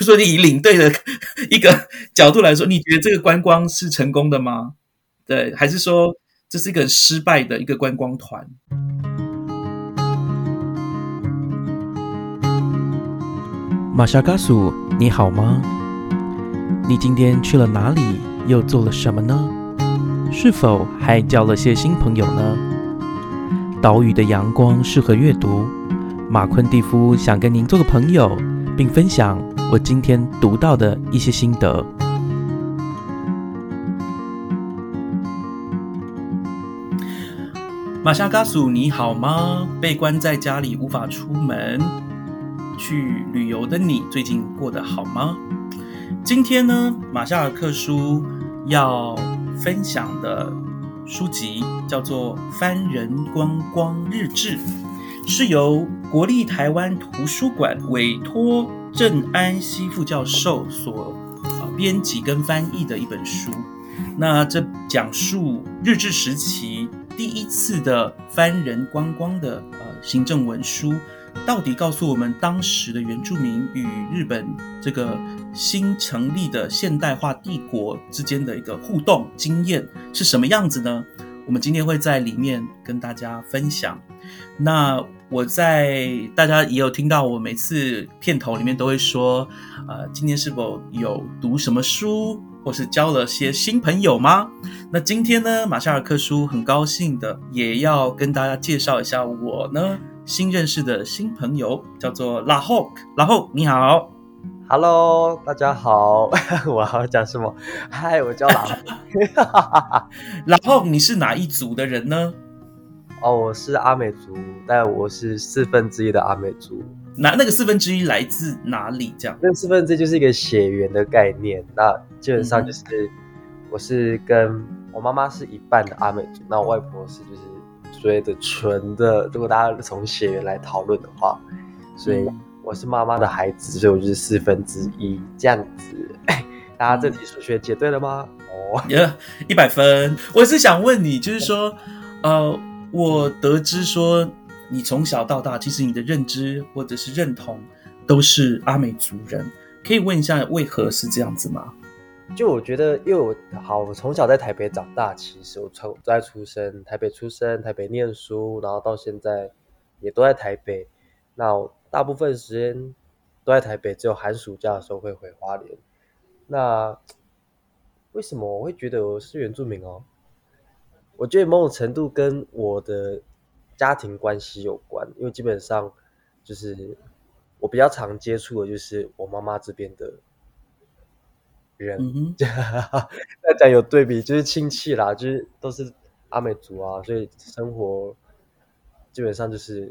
就说你以领队的一个角度来说，你觉得这个观光是成功的吗？对，还是说这是一个失败的一个观光团？玛莎嘎苏，你好吗？你今天去了哪里？又做了什么呢？是否还交了些新朋友呢？岛屿的阳光适合阅读。马昆蒂夫想跟您做个朋友，并分享我今天读到的一些心得。玛莎嘎苏，你好吗？被关在家里无法出门去旅游的你，最近过得好吗？今天呢，马夏尔克书要分享的书籍叫做《番人观光日志》，是由国立台湾图书馆委托郑安熙副教授所啊编辑跟翻译的一本书。那这讲述日治时期第一次的番人观光的呃行政文书。到底告诉我们当时的原住民与日本这个新成立的现代化帝国之间的一个互动经验是什么样子呢？我们今天会在里面跟大家分享。那我在大家也有听到，我每次片头里面都会说，呃，今天是否有读什么书，或是交了些新朋友吗？那今天呢，马夏尔克书很高兴的也要跟大家介绍一下我呢。新认识的新朋友叫做拉后，拉后你好，Hello，大家好，我要讲什么？嗨，我叫拉后，拉后你是哪一族的人呢？哦，我是阿美族，但我是四分之一的阿美族。那那个四分之一来自哪里？这样？那四分之一就是一个血缘的概念。那基本上就是我是跟我妈妈是一半的阿美族，那我外婆是就是。所谓的纯的，如果大家从血缘来讨论的话，所以我是妈妈的孩子，所以我就是四分之一这样子。大家这题数学解对了吗？哦，一百分。我是想问你，就是说，呃，我得知说你从小到大，其实你的认知或者是认同都是阿美族人，可以问一下为何是这样子吗？就我觉得，因为我好，我从小在台北长大，其实我从在出生台北出生，台北念书，然后到现在也都在台北。那大部分时间都在台北，只有寒暑假的时候会回花莲。那为什么我会觉得我是原住民哦？我觉得某种程度跟我的家庭关系有关，因为基本上就是我比较常接触的就是我妈妈这边的。人，那讲有对比，就是亲戚啦，就是都是阿美族啊，所以生活基本上就是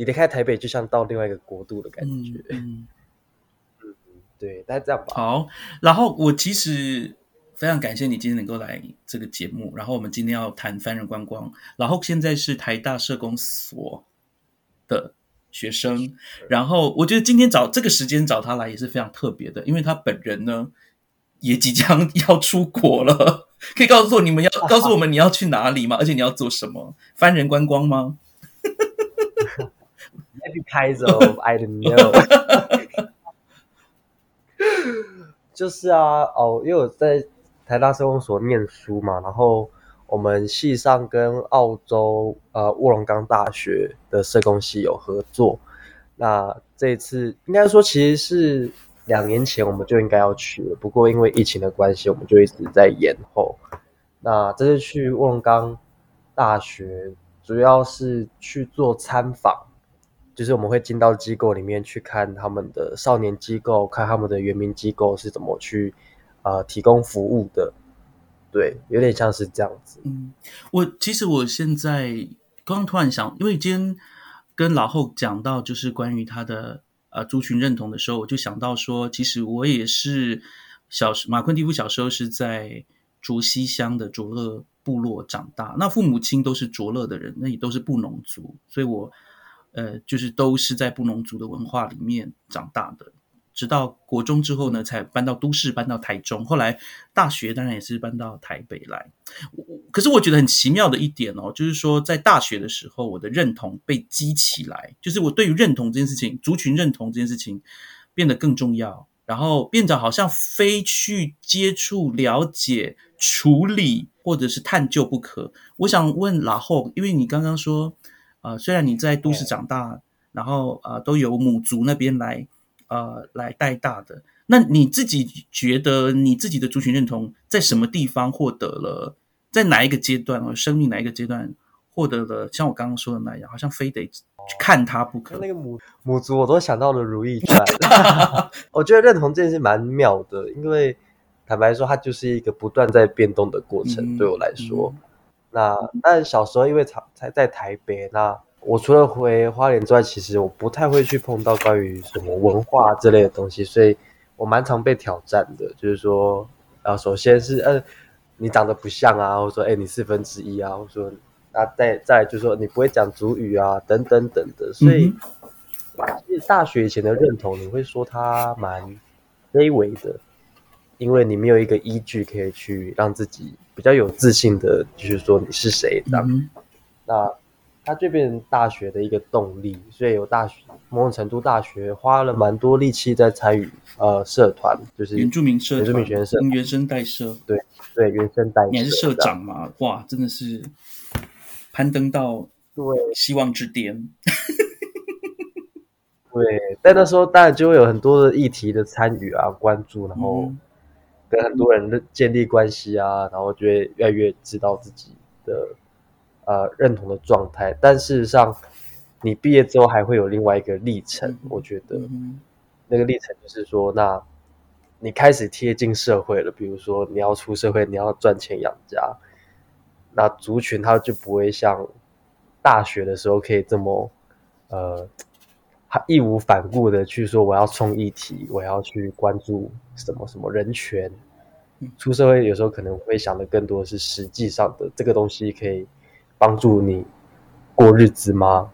你离开台北，就像到另外一个国度的感觉。嗯，对，大概这样吧。好，然后我其实非常感谢你今天能够来这个节目，然后我们今天要谈翻人观光，然后现在是台大社工所的学生，然后我觉得今天找这个时间找他来也是非常特别的，因为他本人呢。也即将 要出国了，可以告诉我你们要告诉我们你要去哪里吗？而且你要做什么？翻人观光吗？Maybe Kaiser, I don't know。就是啊，哦，因为我在台大社工所念书嘛，然后我们系上跟澳洲呃卧龙岗大学的社工系有合作，那这一次应该说其实是。两年前我们就应该要去了，不过因为疫情的关系，我们就一直在延后。那这次去卧龙岗大学，主要是去做参访，就是我们会进到机构里面去看他们的少年机构，看他们的原民机构是怎么去呃提供服务的。对，有点像是这样子。嗯，我其实我现在刚刚突然想，因为今天跟老后讲到，就是关于他的。呃，族群认同的时候，我就想到说，其实我也是小时马昆蒂夫小时候是在卓西乡的卓勒部落长大，那父母亲都是卓勒的人，那也都是布农族，所以我呃，就是都是在布农族的文化里面长大的。直到国中之后呢，才搬到都市，搬到台中。后来大学当然也是搬到台北来。我可是我觉得很奇妙的一点哦，就是说在大学的时候，我的认同被激起来，就是我对于认同这件事情、族群认同这件事情变得更重要。然后变得好像非去接触、了解、处理或者是探究不可。我想问拉后，因为你刚刚说，呃，虽然你在都市长大，然后呃都有母族那边来呃来带大的，那你自己觉得你自己的族群认同在什么地方获得了？在哪一个阶段哦，生命哪一个阶段获得了？像我刚刚说的那样，好像非得去看他不可。那个母母族，我都想到了《如懿传》。我觉得认同这件事蛮妙的，因为坦白说，它就是一个不断在变动的过程。对我来说，那但小时候因为常才在台北，那我除了回花莲之外，其实我不太会去碰到关于什么文化之类的东西，所以我蛮常被挑战的。就是说，啊，首先是呃。你长得不像啊，或者说，哎，你四分之一啊，或者说，那，再再就是说，你不会讲主语啊，等等等的。所以，其实大学以前的认同，你会说他蛮卑微的，因为你没有一个依据可以去让自己比较有自信的，就是说你是谁这样。那它就变成大学的一个动力，所以有大学某种程度，大学花了蛮多力气在参与呃社团，就是原住民社、原住民学生社、原生代社，对。对，原生代，你还是社长嘛？哇，真的是攀登到对希望之巅。对，但那时候当然就会有很多的议题的参与啊、关注，然后跟很多人的建立关系啊，然后就会越来越知道自己的呃认同的状态。但事实上，你毕业之后还会有另外一个历程，我觉得那个历程就是说那。你开始贴近社会了，比如说你要出社会，你要赚钱养家，那族群它就不会像大学的时候可以这么呃义无反顾的去说我要冲议题，我要去关注什么什么人权。出社会有时候可能会想的更多是实际上的这个东西可以帮助你过日子吗？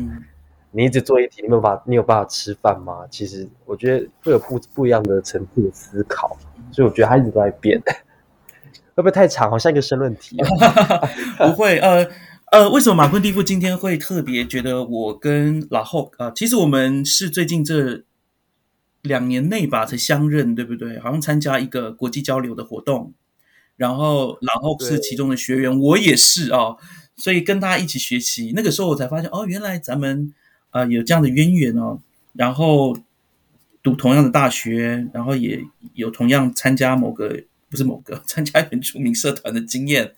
你一直做一题，你没有办法，你有办法吃饭吗？其实我觉得会有不不一样的层次的思考，所以我觉得他一直都在变。会不会太长？好像一个申论题。不会，呃呃，为什么马坤蒂夫今天会特别觉得我跟老后啊？其实我们是最近这两年内吧才相认，对不对？好像参加一个国际交流的活动，然后老后是其中的学员，我也是哦，所以跟他一起学习。那个时候我才发现，哦，原来咱们。啊，有这样的渊源哦，然后读同样的大学，然后也有同样参加某个不是某个 参加原住民社团的经验，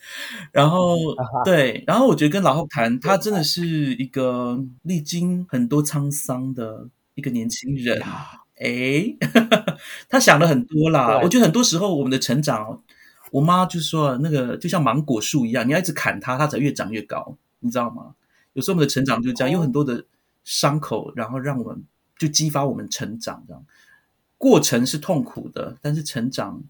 然后对，然后我觉得跟老后谈，他真的是一个历经很多沧桑的一个年轻人，哎，他想了很多啦。我觉得很多时候我们的成长，我妈就说那个就像芒果树一样，你要一直砍它，它才越长越高，你知道吗？有时候我们的成长就这样，有很多的。伤口，然后让我们就激发我们成长，这样过程是痛苦的，但是成长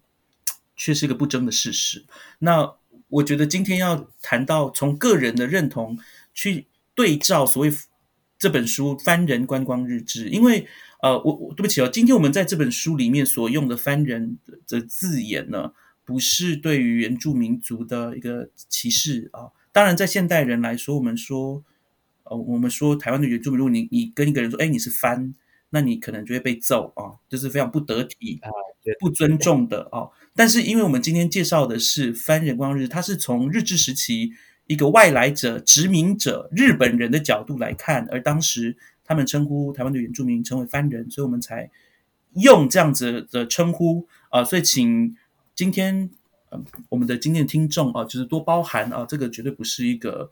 却是一个不争的事实。那我觉得今天要谈到从个人的认同去对照所谓这本书《番人观光日志》，因为呃，我我对不起哦，今天我们在这本书里面所用的“番人”的字眼呢，不是对于原住民族的一个歧视啊。当然，在现代人来说，我们说。呃，我们说台湾的原住民，如果你你跟一个人说，哎，你是番，那你可能就会被揍啊，就是非常不得体、不尊重的啊。但是，因为我们今天介绍的是番人光日，它是从日治时期一个外来者、殖民者、日本人的角度来看，而当时他们称呼台湾的原住民称为番人，所以我们才用这样子的称呼啊。所以，请今天嗯我们的今天的听众啊，就是多包涵啊，这个绝对不是一个。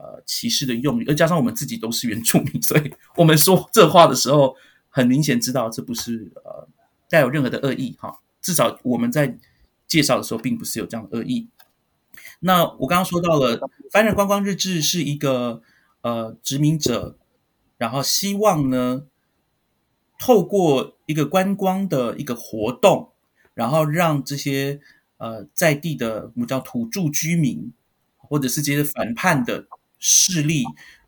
呃，歧视的用语，而加上我们自己都是原住民，所以我们说这话的时候，很明显知道这不是呃带有任何的恶意哈。至少我们在介绍的时候，并不是有这样的恶意。那我刚刚说到了《凡人观光日志》是一个呃殖民者，然后希望呢透过一个观光的一个活动，然后让这些呃在地的我们叫土著居民，或者是这些反叛的。势力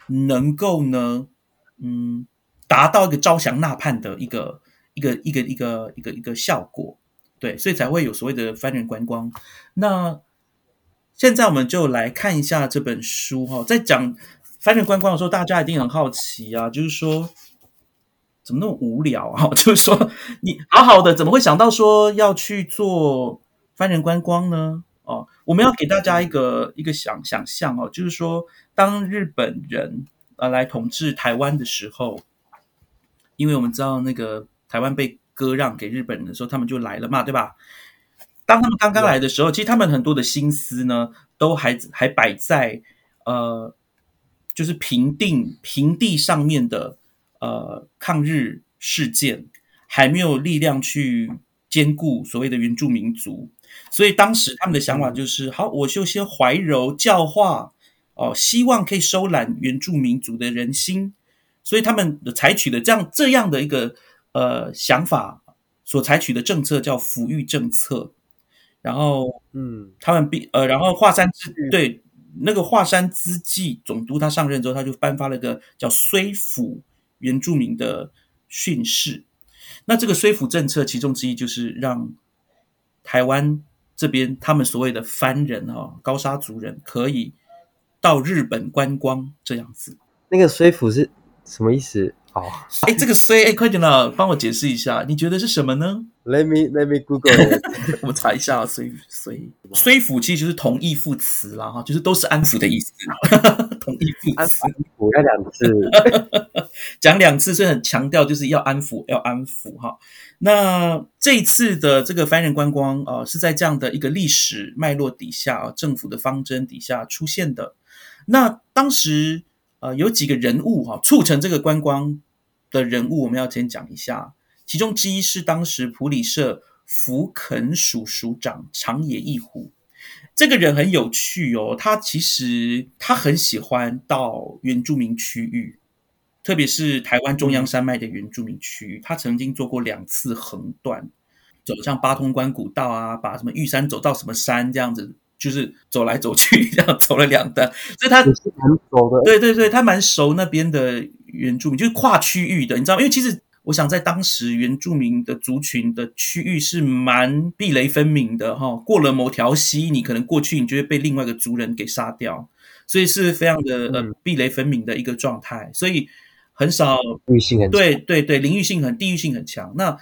能够呢，嗯，达到一个招降纳叛的一个一个一个一个一个一个效果，对，所以才会有所谓的翻人观光。那现在我们就来看一下这本书哈，在讲翻人观光的时候，大家一定很好奇啊，就是说怎么那么无聊啊？就是说，你好好的，怎么会想到说要去做番人观光呢？哦，我们要给大家一个一个想想象哦，就是说，当日本人呃来统治台湾的时候，因为我们知道那个台湾被割让给日本人的时候，他们就来了嘛，对吧？当他们刚刚来的时候，其实他们很多的心思呢，都还还摆在呃，就是平定平地上面的呃抗日事件，还没有力量去兼顾所谓的原住民族。所以当时他们的想法就是：好，我就先怀柔教化哦，希望可以收揽原住民族的人心。所以他们采取的这样这样的一个呃想法，所采取的政策叫抚育政策。然后，嗯，他们必呃，然后华山之对那个华山之际总督他上任之后，他就颁发了个叫绥抚原住民的训示。那这个绥抚政策其中之一就是让台湾这边他们所谓的番人哈高沙族人可以到日本观光这样子。那个绥抚是什么意思？哦，哎，这个 C 哎，快点了，帮我解释一下，你觉得是什么呢？Let me let me Google。我们查一下绥绥绥抚其实就是同义副词啦，哈，就是都是安抚的意思。同义副词，我要两次，讲两次，所以很强调就是要安抚，要安抚哈。那这一次的这个番人观光啊，是在这样的一个历史脉络底下啊，政府的方针底下出现的。那当时。呃，有几个人物哈，促成这个观光的人物，我们要先讲一下。其中之一是当时普里社福垦署署长长野义虎，这个人很有趣哦。他其实他很喜欢到原住民区域，特别是台湾中央山脉的原住民区域。他曾经做过两次横断，走上八通关古道啊，把什么玉山走到什么山这样子。就是走来走去，这样走了两单，所以他是蛮熟的。对对对，他蛮熟那边的原住民，就是跨区域的，你知道吗因为其实我想在当时原住民的族群的区域是蛮壁垒分明的哈。过了某条溪，你可能过去，你就会被另外一个族人给杀掉，所以是非常的呃壁垒分明的一个状态，所以很少域性很对对对，领域性很地域性很强。那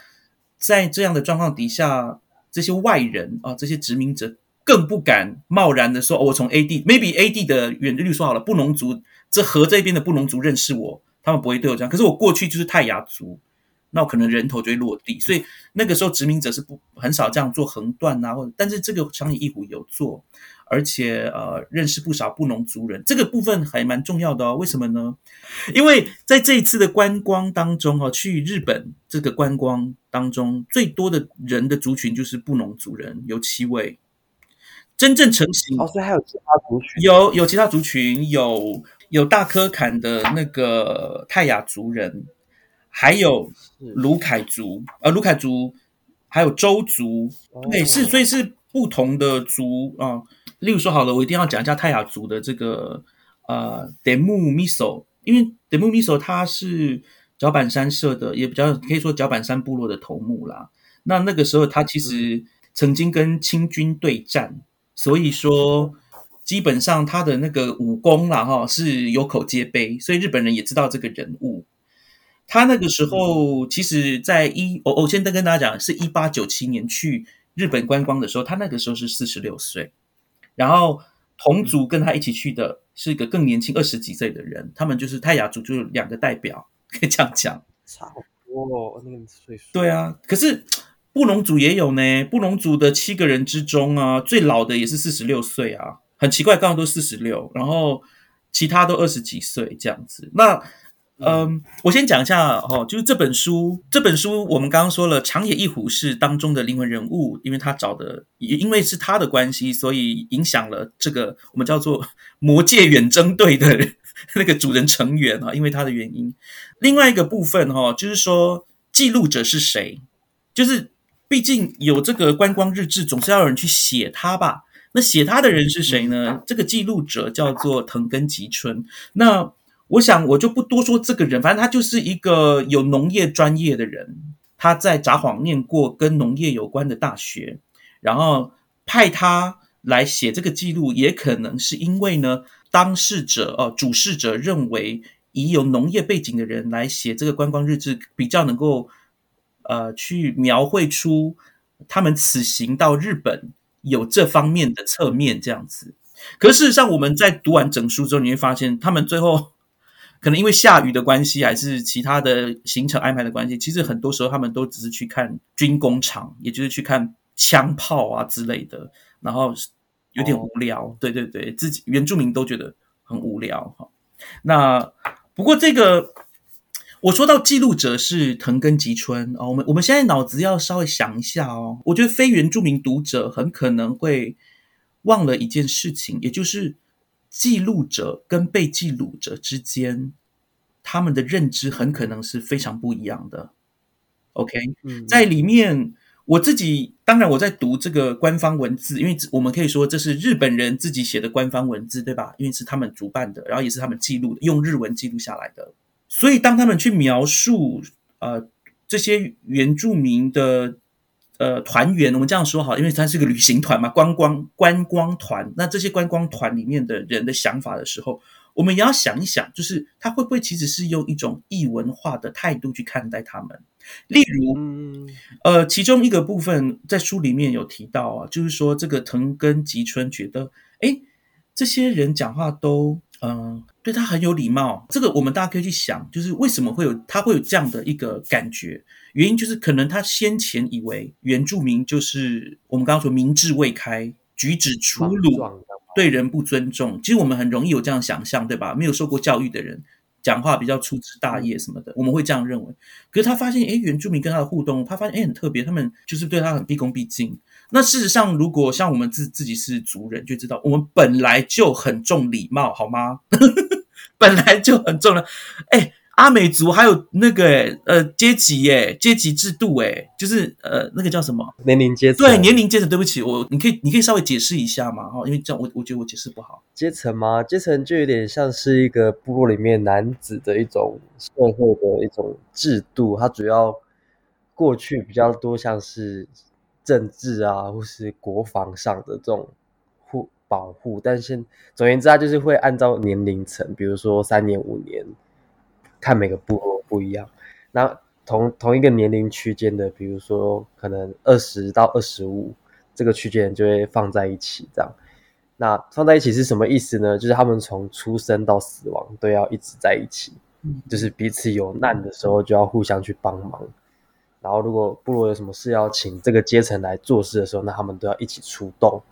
在这样的状况底下，这些外人啊，这些殖民者。更不敢贸然的说，我从 A D maybe A D 的原律说好了，布农族这河这边的布农族认识我，他们不会对我这样。可是我过去就是泰雅族，那我可能人头就会落地。所以那个时候殖民者是不很少这样做横断啊，或者但是这个长野义虎有做，而且呃认识不少布农族人，这个部分还蛮重要的哦。为什么呢？因为在这一次的观光当中哦，去日本这个观光当中最多的人的族群就是布农族人，有七位。真正成型哦，所以还有其他族群，有有其他族群，有有大科坎的那个泰雅族人，还有卢凯族，呃，卢凯族，还有周族，对，是，所以是不同的族啊。例如说，好了，我一定要讲一下泰雅族的这个呃，Demu Miso，因为 Demu Miso 他是脚板山社的，也比较可以说脚板山部落的头目啦。那那个时候，他其实曾经跟清军对战。所以说，基本上他的那个武功啦，哈，是有口皆碑，所以日本人也知道这个人物。他那个时候，其实在一，我我先跟跟大家讲，是一八九七年去日本观光的时候，他那个时候是四十六岁。然后同族跟他一起去的是一个更年轻二十几岁的人，他们就是泰雅族，就两个代表，可以这样讲。差不多那个岁数。对啊，可是。布隆族也有呢，布隆族的七个人之中啊，最老的也是四十六岁啊，很奇怪，刚刚都四十六，然后其他都二十几岁这样子。那，嗯，我先讲一下哦，就是这本书，这本书我们刚刚说了，长野一虎是当中的灵魂人物，因为他找的，也因为是他的关系，所以影响了这个我们叫做 魔界远征队的 那个主人成员啊，因为他的原因。另外一个部分哈，就是说记录者是谁，就是。毕竟有这个观光日志，总是要有人去写它吧？那写它的人是谁呢？这个记录者叫做藤根吉春。那我想我就不多说这个人，反正他就是一个有农业专业的人。他在札幌念过跟农业有关的大学，然后派他来写这个记录，也可能是因为呢，当事者哦，主事者认为以有农业背景的人来写这个观光日志，比较能够呃去描绘出他们此行到日本有这方面的侧面这样子。可是事实上，我们在读完整书之后，你会发现他们最后可能因为下雨的关系，还是其他的行程安排的关系，其实很多时候他们都只是去看军工厂，也就是去看枪炮啊之类的，然后有点无聊。对对对，自己原住民都觉得很无聊哈。那不过这个我说到记录者是藤根吉春哦，我们我们现在脑子要稍微想一下哦，我觉得非原住民读者很可能会。忘了一件事情，也就是记录者跟被记录者之间，他们的认知很可能是非常不一样的。OK，在里面我自己当然我在读这个官方文字，因为我们可以说这是日本人自己写的官方文字，对吧？因为是他们主办的，然后也是他们记录的，用日文记录下来的。所以当他们去描述呃这些原住民的。呃，团员，我们这样说好，因为它是个旅行团嘛，观光观光团。那这些观光团里面的人的想法的时候，我们也要想一想，就是他会不会其实是用一种异文化的态度去看待他们？例如，呃，其中一个部分在书里面有提到啊，就是说这个藤根吉春觉得，哎，这些人讲话都。嗯，对他很有礼貌，这个我们大家可以去想，就是为什么会有他会有这样的一个感觉？原因就是可能他先前以为原住民就是我们刚刚说明智未开、举止粗鲁、对人不尊重。其实我们很容易有这样想象，对吧？没有受过教育的人讲话比较粗枝大叶什么的，我们会这样认为。可是他发现，哎，原住民跟他的互动，他发现哎很特别，他们就是对他很毕恭毕敬。那事实上，如果像我们自自己是族人，就知道我们本来就很重礼貌，好吗？本来就很重了。哎，阿美族还有那个呃阶级耶，阶级制度哎，就是呃那个叫什么年龄阶层？对，年龄阶层。对不起，我你可以你可以稍微解释一下嘛？哈，因为这样我我觉得我解释不好。阶层吗？阶层就有点像是一个部落里面男子的一种社会的一种制度，它主要过去比较多像是。政治啊，或是国防上的这种护保护，但是总言之，它就是会按照年龄层，比如说三年、五年，看每个部落不一样。那同同一个年龄区间的，比如说可能二十到二十五这个区间就会放在一起，这样。那放在一起是什么意思呢？就是他们从出生到死亡都要一直在一起，就是彼此有难的时候就要互相去帮忙。然后，如果部落有什么事要请这个阶层来做事的时候，那他们都要一起出动。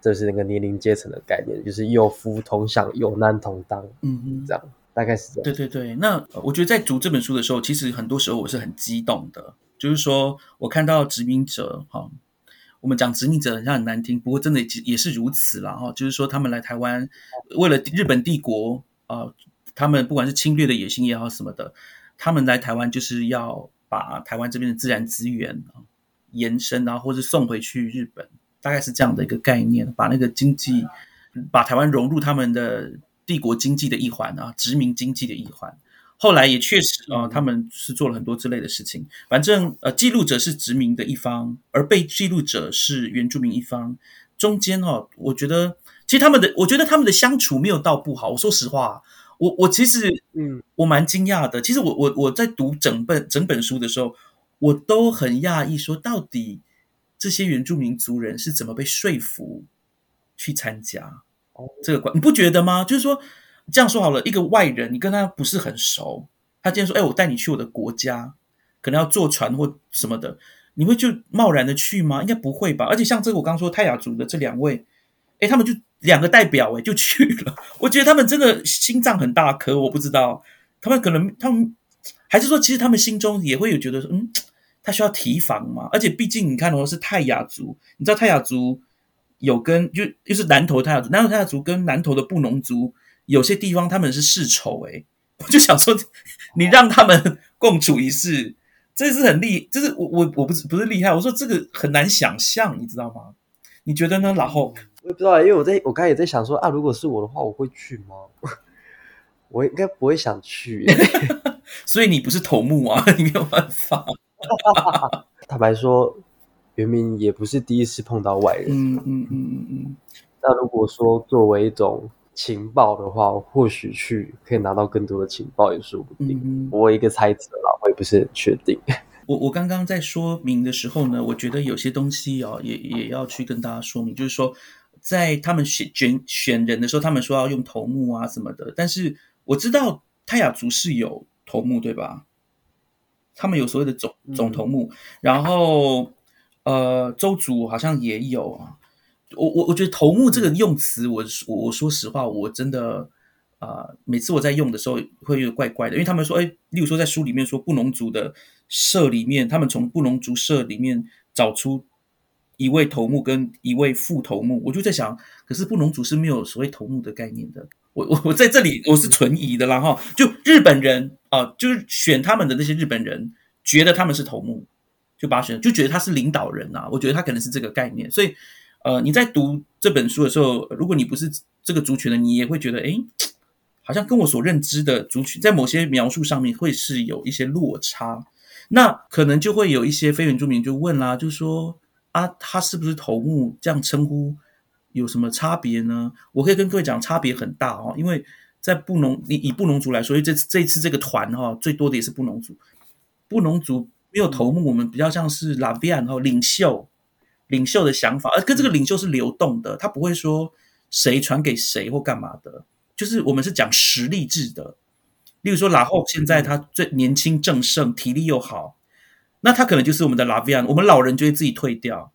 这是那个年龄阶层的概念，就是有福同享，有难同当。嗯嗯，这样大概是这样。对对对，那我觉得在读这本书的时候，其实很多时候我是很激动的。就是说我看到殖民者，哈，我们讲殖民者好像很难听，不过真的也是如此了哈。就是说他们来台湾，为了日本帝国啊，他们不管是侵略的野心也好什么的，他们来台湾就是要。把台湾这边的自然资源啊延伸，然后或者送回去日本，大概是这样的一个概念。把那个经济，把台湾融入他们的帝国经济的一环啊，殖民经济的一环。后来也确实啊，他们是做了很多之类的事情。反正呃，记录者是殖民的一方，而被记录者是原住民一方。中间哦，我觉得其实他们的，我觉得他们的相处没有到不好。我说实话。我我其实，嗯，我蛮惊讶的。其实我我我在读整本整本书的时候，我都很讶异，说到底这些原住民族人是怎么被说服去参加这个关？你不觉得吗？就是说这样说好了，一个外人，你跟他不是很熟，他今天说，哎，我带你去我的国家，可能要坐船或什么的，你会就贸然的去吗？应该不会吧。而且像这个我刚刚说泰雅族的这两位，哎，他们就。两个代表哎，就去了。我觉得他们真的心脏很大颗，我不知道他们可能他们还是说，其实他们心中也会有觉得说，嗯，他需要提防嘛。而且毕竟你看的话是泰雅族，你知道泰雅族有跟就就是南投泰雅族，南投泰雅族跟南投的布农族有些地方他们是世仇哎。我就想说，你让他们共处一室，这是很厉，这是我我我不是不是厉害，我说这个很难想象，你知道吗？你觉得呢？然后。我也不知道，因为我在我刚才也在想说啊，如果是我的话，我会去吗？我应该不会想去，所以你不是头目啊，你没有办法。坦白说，原明也不是第一次碰到外人。嗯嗯嗯嗯嗯。那如果说作为一种情报的话，或许去可以拿到更多的情报也说不定。嗯我一个猜测啦，我也不是很确定。我我刚刚在说明的时候呢，我觉得有些东西哦，也也要去跟大家说明，就是说，在他们选选选人的时候，他们说要用头目啊什么的，但是我知道泰雅族是有头目对吧？他们有所谓的总总头目，然后呃，周族好像也有啊。我我我觉得头目这个用词，我我我说实话，我真的啊、呃每次我在用的时候会有点怪怪的，因为他们说，哎，例如说在书里面说布农族的社里面，他们从布农族社里面找出一位头目跟一位副头目，我就在想，可是布农族是没有所谓头目的概念的。我我我在这里我是存疑的啦哈，就日本人啊、就是选他们的那些日本人，觉得他们是头目，就把他选，就觉得他是领导人啊。我觉得他可能是这个概念，所以呃，你在读这本书的时候，如果你不是这个族群的，你也会觉得，诶，好像跟我所认知的族群在某些描述上面会是有一些落差。那可能就会有一些非原住民就问啦，就说啊，他是不是头目这样称呼有什么差别呢？我可以跟各位讲，差别很大哦，因为在布农，你以布农族来说，因为这这一次这个团哈、哦，最多的也是布农族，布农族没有头目，我们比较像是拉比安哈领袖，领袖的想法，而跟这个领袖是流动的，他不会说谁传给谁或干嘛的，就是我们是讲实力制的。例如说，拉后现在他最年轻正盛，体力又好，那他可能就是我们的拉维安，我们老人就会自己退掉，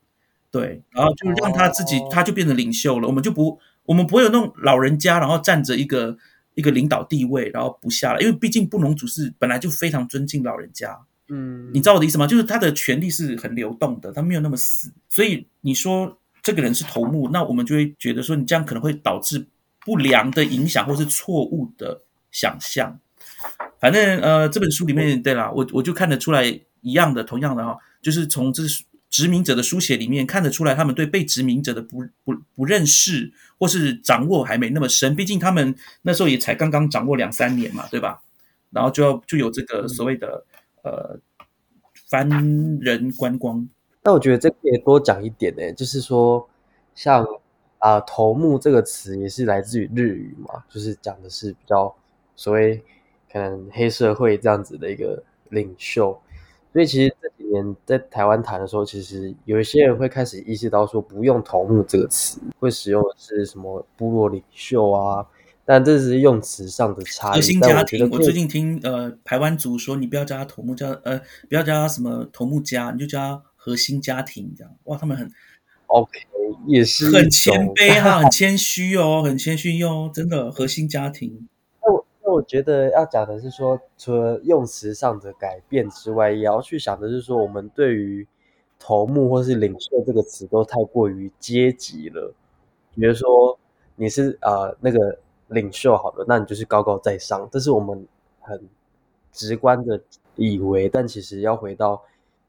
对，然后就让他自己，哦他就变成领袖了，我们就不，我们不会有那种老人家，然后站着一个一个领导地位，然后不下来，因为毕竟布农族是本来就非常尊敬老人家，嗯，你知道我的意思吗？就是他的权力是很流动的，他没有那么死。所以你说这个人是头目，那我们就会觉得说你这样可能会导致不良的影响或是错误的想象。反正呃，这本书里面对啦，我我就看得出来一样的，同样的哈，就是从这殖民者的书写里面看得出来，他们对被殖民者的不不不认识或是掌握还没那么深，毕竟他们那时候也才刚刚掌握两三年嘛，对吧？然后就要就有这个所谓的、呃番人观光，那我觉得这可以多讲一点呢、就是说，像啊、头目这个词也是来自于日语嘛，就是讲的是比较所谓可能黑社会这样子的一个领袖。所以其实这几年在台湾谈的时候，其实有一些人会开始意识到说，不用头目这个词，会使用的是什么部落领袖啊。但这是用词上的差异。核心家庭。我最近听呃台湾族说，你不要叫他头目，叫呃不要叫他什么头目家，你就叫他核心家庭这样。哇，他们很 OK 也是很谦卑哈，很 谦虚哦，很谦虚哦，真的核心家庭。我觉得要讲的是说，除了用词上的改变之外，也要去想的是说，我们对于头目或是领袖这个词都太过于阶级了。比如说你是呃那个领袖好了，那你就是高高在上，这是我们很直观的以为，但其实要回到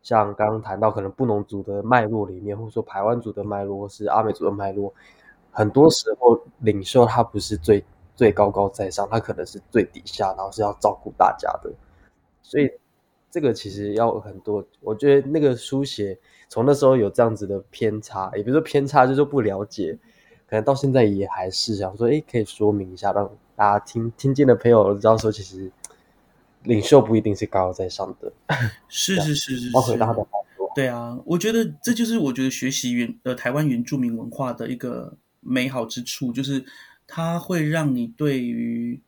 像刚刚谈到可能布农族的脉络里面，或者说排湾族的脉络，或是阿美族的脉络，很多时候领袖他不是最最高高在上，他可能是最底下，然后是要照顾大家的，所以这个其实要很多。我觉得那个书写从那时候有这样子的偏差，也不是说偏差，就是不了解，可能到现在也还是想说，诶，可以说明一下，让大家听听见的朋友知道说，其实领袖不一定是高高在上的。是 是是是是包括他的好多，对啊，我觉得这就是我觉得学习原呃台湾原住民文化的一个美好之处，就是它会让你对于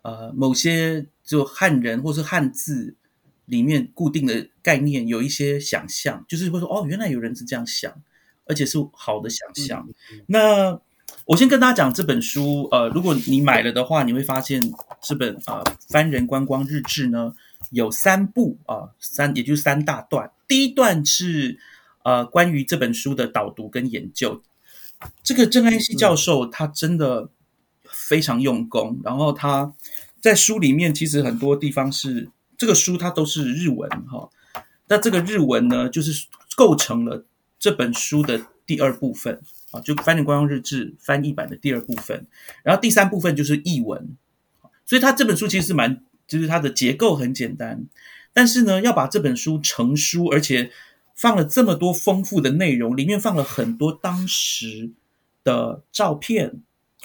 呃某些就汉人或是汉字里面固定的概念有一些想象，就是会说哦，原来有人是这样想，而且是好的想象。那我先跟大家讲这本书，呃，如果你买了的话，你会发现这本呃《番人观光日志》呢有三部啊、三也就是三大段。第一段是呃关于这本书的导读跟研究。这个郑安熙教授他真的非常用功，然后他在书里面其实很多地方是这个书它都是日文哈，那这个日文呢就是构成了这本书的第二部分。啊，就《翻译观光日志》翻译版的第二部分，然后第三部分就是译文，所以它这本书其实是蛮，就是它的结构很简单，但是呢，要把这本书成书，而且放了这么多丰富的内容，里面放了很多当时的照片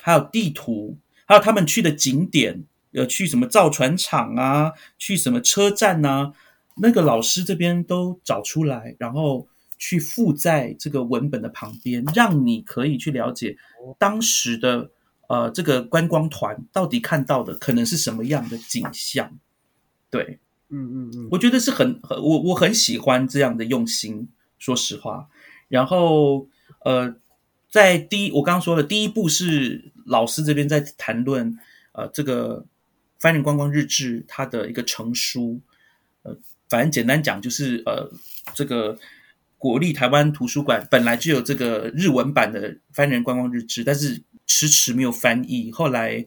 还有地图，还有他们去的景点，呃，去什么造船厂啊，去什么车站啊，那个老师这边都找出来，然后去附在这个文本的旁边，让你可以去了解当时的呃这个观光团到底看到的可能是什么样的景象。对，嗯嗯嗯，我觉得是很很我我很喜欢这样的用心，说实话。然后呃，在第一我刚刚说的第一步是老师这边在谈论呃这个翻人观光日志它的一个成书，呃，反正简单讲就是呃这个国立台湾图书馆本来就有这个日文版的翻人观光日志，但是迟迟没有翻译，后来。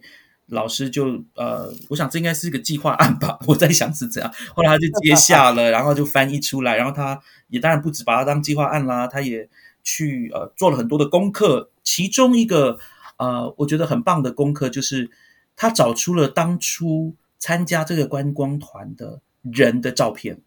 老师就呃，我想这应该是一个计划案吧，我在想是这样。后来他就接下了，然后就翻译出来，然后他也当然不止把它当计划案啦，他也去呃做了很多的功课。其中一个呃，我觉得很棒的功课就是他找出了当初参加这个观光团的人的照片。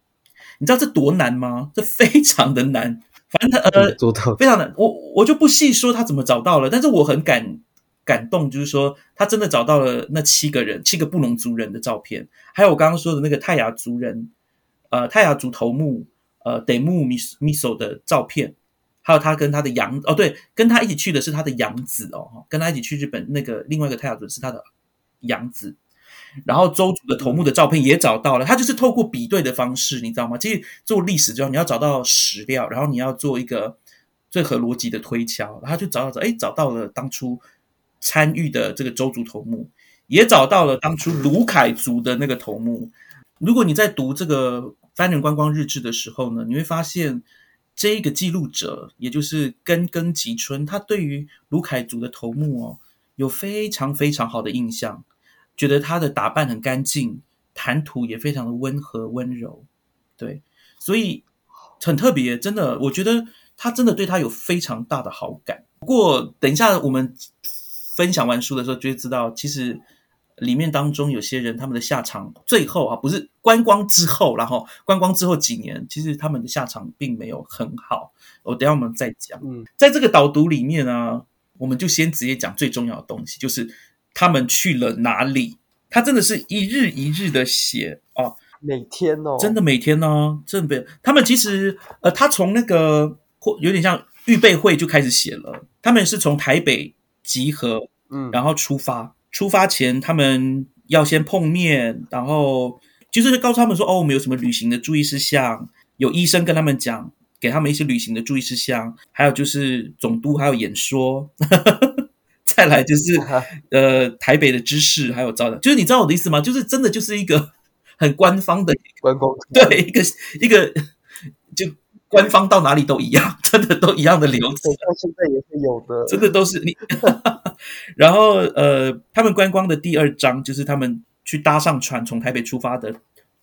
你知道这多难吗？这非常的难，反正他呃做到非常难。我我就不细说他怎么找到了，但是我很感。感动就是说，他真的找到了那七个人，七个布农族人的照片，还有我刚刚说的那个泰雅族人，呃，泰雅族头目，呃，德木米米索的照片，还有他跟他的养哦，对，跟他一起去的是他的养子哦，跟他一起去日本那个另外一个泰雅族是他的养子，然后周族的头目的照片也找到了，他就是透过比对的方式，你知道吗？其实做历史之后，你要找到史料，然后你要做一个最合逻辑的推敲，然后就找到找，哎，找到了当初。参与的这个周族头目也找到了当初卢凯族的那个头目。如果你在读这个番人观光日志的时候呢，你会发现这一个记录者，也就是根根吉春，他对于卢凯族的头目哦，有非常非常好的印象，觉得他的打扮很干净，谈吐也非常的温和温柔，对，所以很特别，真的，我觉得他真的对他有非常大的好感。不过等一下我们。分享完书的时候，就会知道，其实里面当中有些人他们的下场，最后啊，不是观光之后，然后观光之后几年，其实他们的下场并没有很好。我等下我们再讲。嗯，在这个导读里面呢，我们就先直接讲最重要的东西，就是他们去了哪里。他真的是一日一日的写啊，每天哦，真的每天呢，真的。他们其实呃，他从那个或有点像预备会就开始写了。他们是从台北。集合，嗯，然后出发。出发前，他们要先碰面，然后就是告诉他们说：“哦，我们有什么旅行的注意事项？有医生跟他们讲，给他们一些旅行的注意事项。还有就是总督还有演说，再来就是呃台北的知识，还有招的，就是你知道我的意思吗？就是真的就是一个很官方的观光，对，一个一个就。”官方到哪里都一样，真的都一样的流程。到现在也是有的，真的都是你。然后呃，他们观光的第二章就是他们去搭上船从台北出发的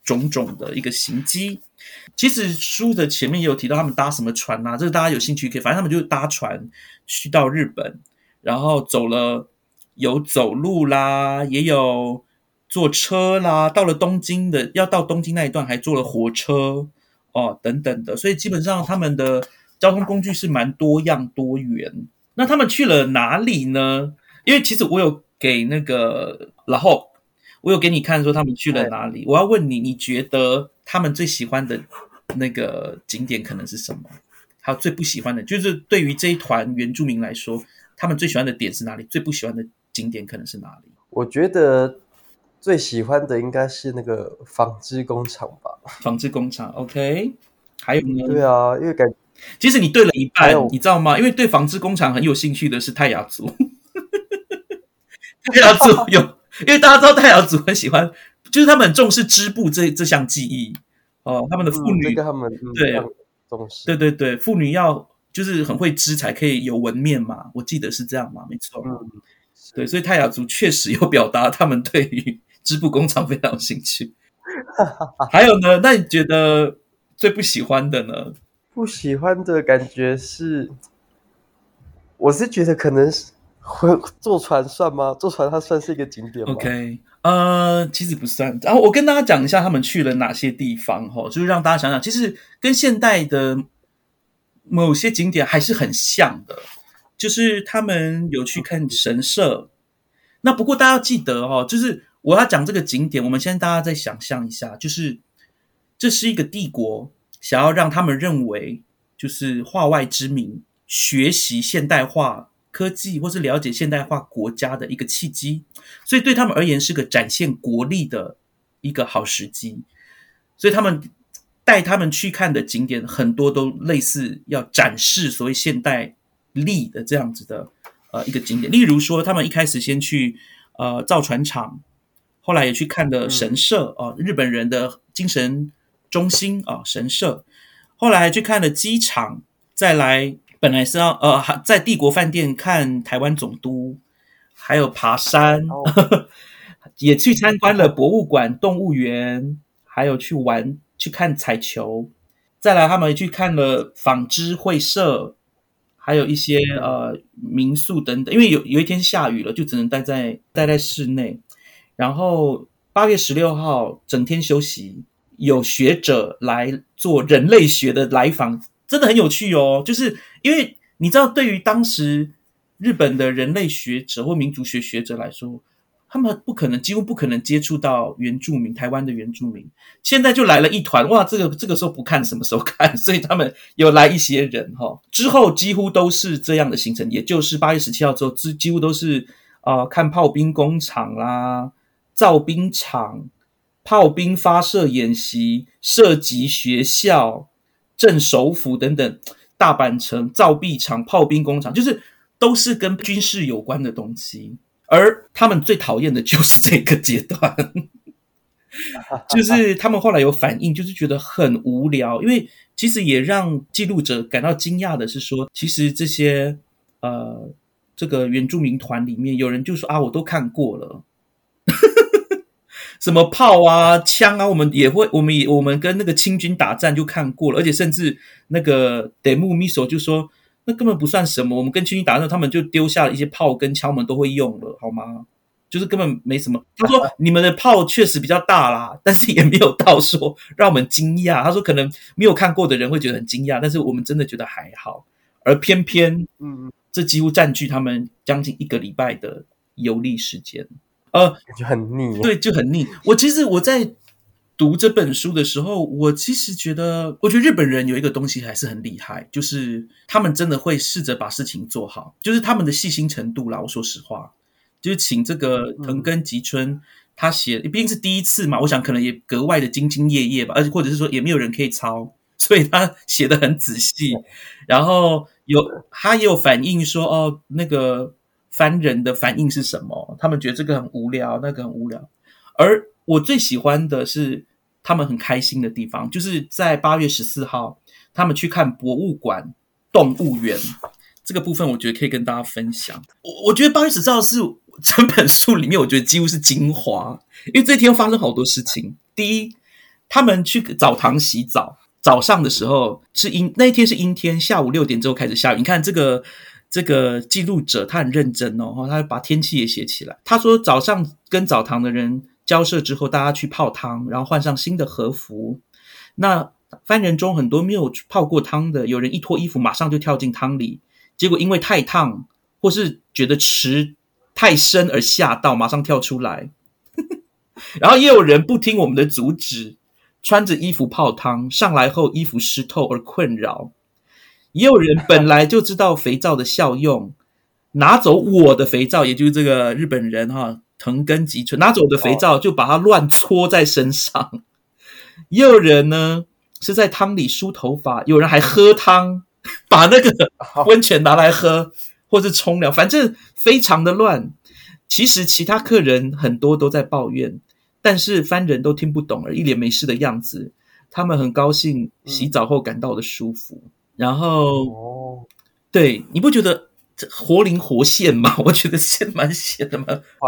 种种的一个行迹。其实书的前面也有提到他们搭什么船啊，这个大家有兴趣可以，反正他们就是搭船去到日本，然后走了有走路啦，也有坐车啦，到了东京的要到东京那一段还坐了火车。哦，等等的，所以基本上他们的交通工具是蛮多样多元。那他们去了哪里呢？因为其实我有给那个，然后我有给你看说他们去了哪里。我要问你，你觉得他们最喜欢的那个景点可能是什么？还有最不喜欢的，就是对于这一团原住民来说，他们最喜欢的点是哪里？最不喜欢的景点可能是哪里？我觉得。最喜欢的应该是那个纺织工厂吧。纺织工厂 $，OK。还有呢？对啊，因为感其实你对了一半，你知道吗？因为对纺织工厂很有兴趣的是泰雅族。泰雅族有，因为大家知道泰雅族很喜欢，就是他们很重视织布这这项技艺哦。他们的妇女，他们对重视，对对对，妇女要就是很会织才可以有纹面嘛。我记得是这样嘛，没错。嗯，对，所以泰雅族确实有表达他们对于。织布工厂非常有兴趣，还有呢？那你觉得最不喜欢的呢？不喜欢的感觉是，我是觉得可能是会坐船算吗？坐船它算是一个景点吗？OK，呃，其实不算。然后我跟大家讲一下他们去了哪些地方哈，就是让大家想想，其实跟现代的某些景点还是很像的，就是他们有去看神社。那不过大家要记得哦，就是我要讲这个景点，我们现在大家再想象一下，就是这是一个帝国想要让他们认为就是化外之民学习现代化科技或是了解现代化国家的一个契机，所以对他们而言是个展现国力的一个好时机，所以他们。带他们去看的景点很多都类似要展示所谓现代力的这样子的呃一个景点，例如说他们一开始先去呃造船厂，后来也去看的神社啊，日本人的精神中心啊神社，后来还去看了机场，再来本来是要呃在帝国饭店看台湾总督，还有爬山，也去参观了博物馆、动物园，还有去玩。去看彩球，再来他们去看了纺织会社，还有一些呃民宿等等。因为有有一天下雨了，就只能待在待在室内。然后八月十六号整天休息，有学者来做人类学的来访，真的很有趣哦。就是因为你知道，对于当时日本的人类学者或民族学学者来说。他们不可能，几乎不可能接触到原住民，台湾的原住民。现在就来了一团，哇！这个这个时候不看，什么时候看？所以他们有来一些人哈。之后几乎都是这样的行程，也就是八月十七号之后，几几乎都是啊，看炮兵工厂啦、造兵厂、炮兵发射演习、射击学校、镇首府等等，大阪城造币厂、炮兵工厂，就是都是跟军事有关的东西。而他们最讨厌的就是这个阶段，就是他们后来有反应，就是觉得很无聊。因为其实也让记录者感到惊讶的是，说其实这些呃这个原住民团里面有人就说啊，我都看过了，什么炮啊、枪啊，我们也会，我们也我们跟那个清军打战就看过了，而且甚至那个德木米索就说。那根本不算什么。我们跟清军打的时候，他们就丢下了一些炮跟枪，我们都会用了，好吗？就是根本没什么。他说你们的炮确实比较大啦，但是也没有到说让我们惊讶。他说可能没有看过的人会觉得很惊讶，但是我们真的觉得还好。而偏偏，嗯，这几乎占据他们将近一个礼拜的游历时间，呃，就很腻。对，就很腻。我其实我在。读这本书的时候，我其实觉得，我觉得日本人有一个东西还是很厉害，就是他们真的会试着把事情做好，就是他们的细心程度啦。我说实话，就是请这个藤根吉春他写，毕竟是第一次嘛，我想可能也格外的兢兢业业吧，而且或者是说也没有人可以抄，所以他写的很仔细。然后有他也有反映说，哦，那个凡人的反应是什么？他们觉得这个很无聊，那个很无聊。而我最喜欢的是。他们很开心的地方，就是在八月十四号，他们去看博物馆、动物园这个部分，我觉得可以跟大家分享。我我觉得八月十四号是整本书里面，我觉得几乎是精华，因为这天发生好多事情。第一，他们去澡堂洗澡，早上的时候是阴，那一天是阴天，下午六点之后开始下雨。你看这个这个记录者，他很认真哦，他把天气也写起来。他说早上跟澡堂的人。交涉之后，大家去泡汤，然后换上新的和服。那番人中很多没有泡过汤的，有人一脱衣服马上就跳进汤里，结果因为太烫或是觉得池太深而吓到，马上跳出来。然后也有人不听我们的阻止，穿着衣服泡汤，上来后衣服湿透而困扰。也有人本来就知道肥皂的效用，拿走我的肥皂，也就是这个日本人哈。藤根吉春拿走的肥皂就把它乱搓在身上，也有人呢是在汤里梳头发，有人还喝汤，把那个温泉拿来喝，或是冲凉，反正非常的乱。其实其他客人很多都在抱怨，但是番人都听不懂，而一脸没事的样子。他们很高兴洗澡后感到的舒服，然后，对，你不觉得？活灵活现吗，我觉得现蛮写的嘛，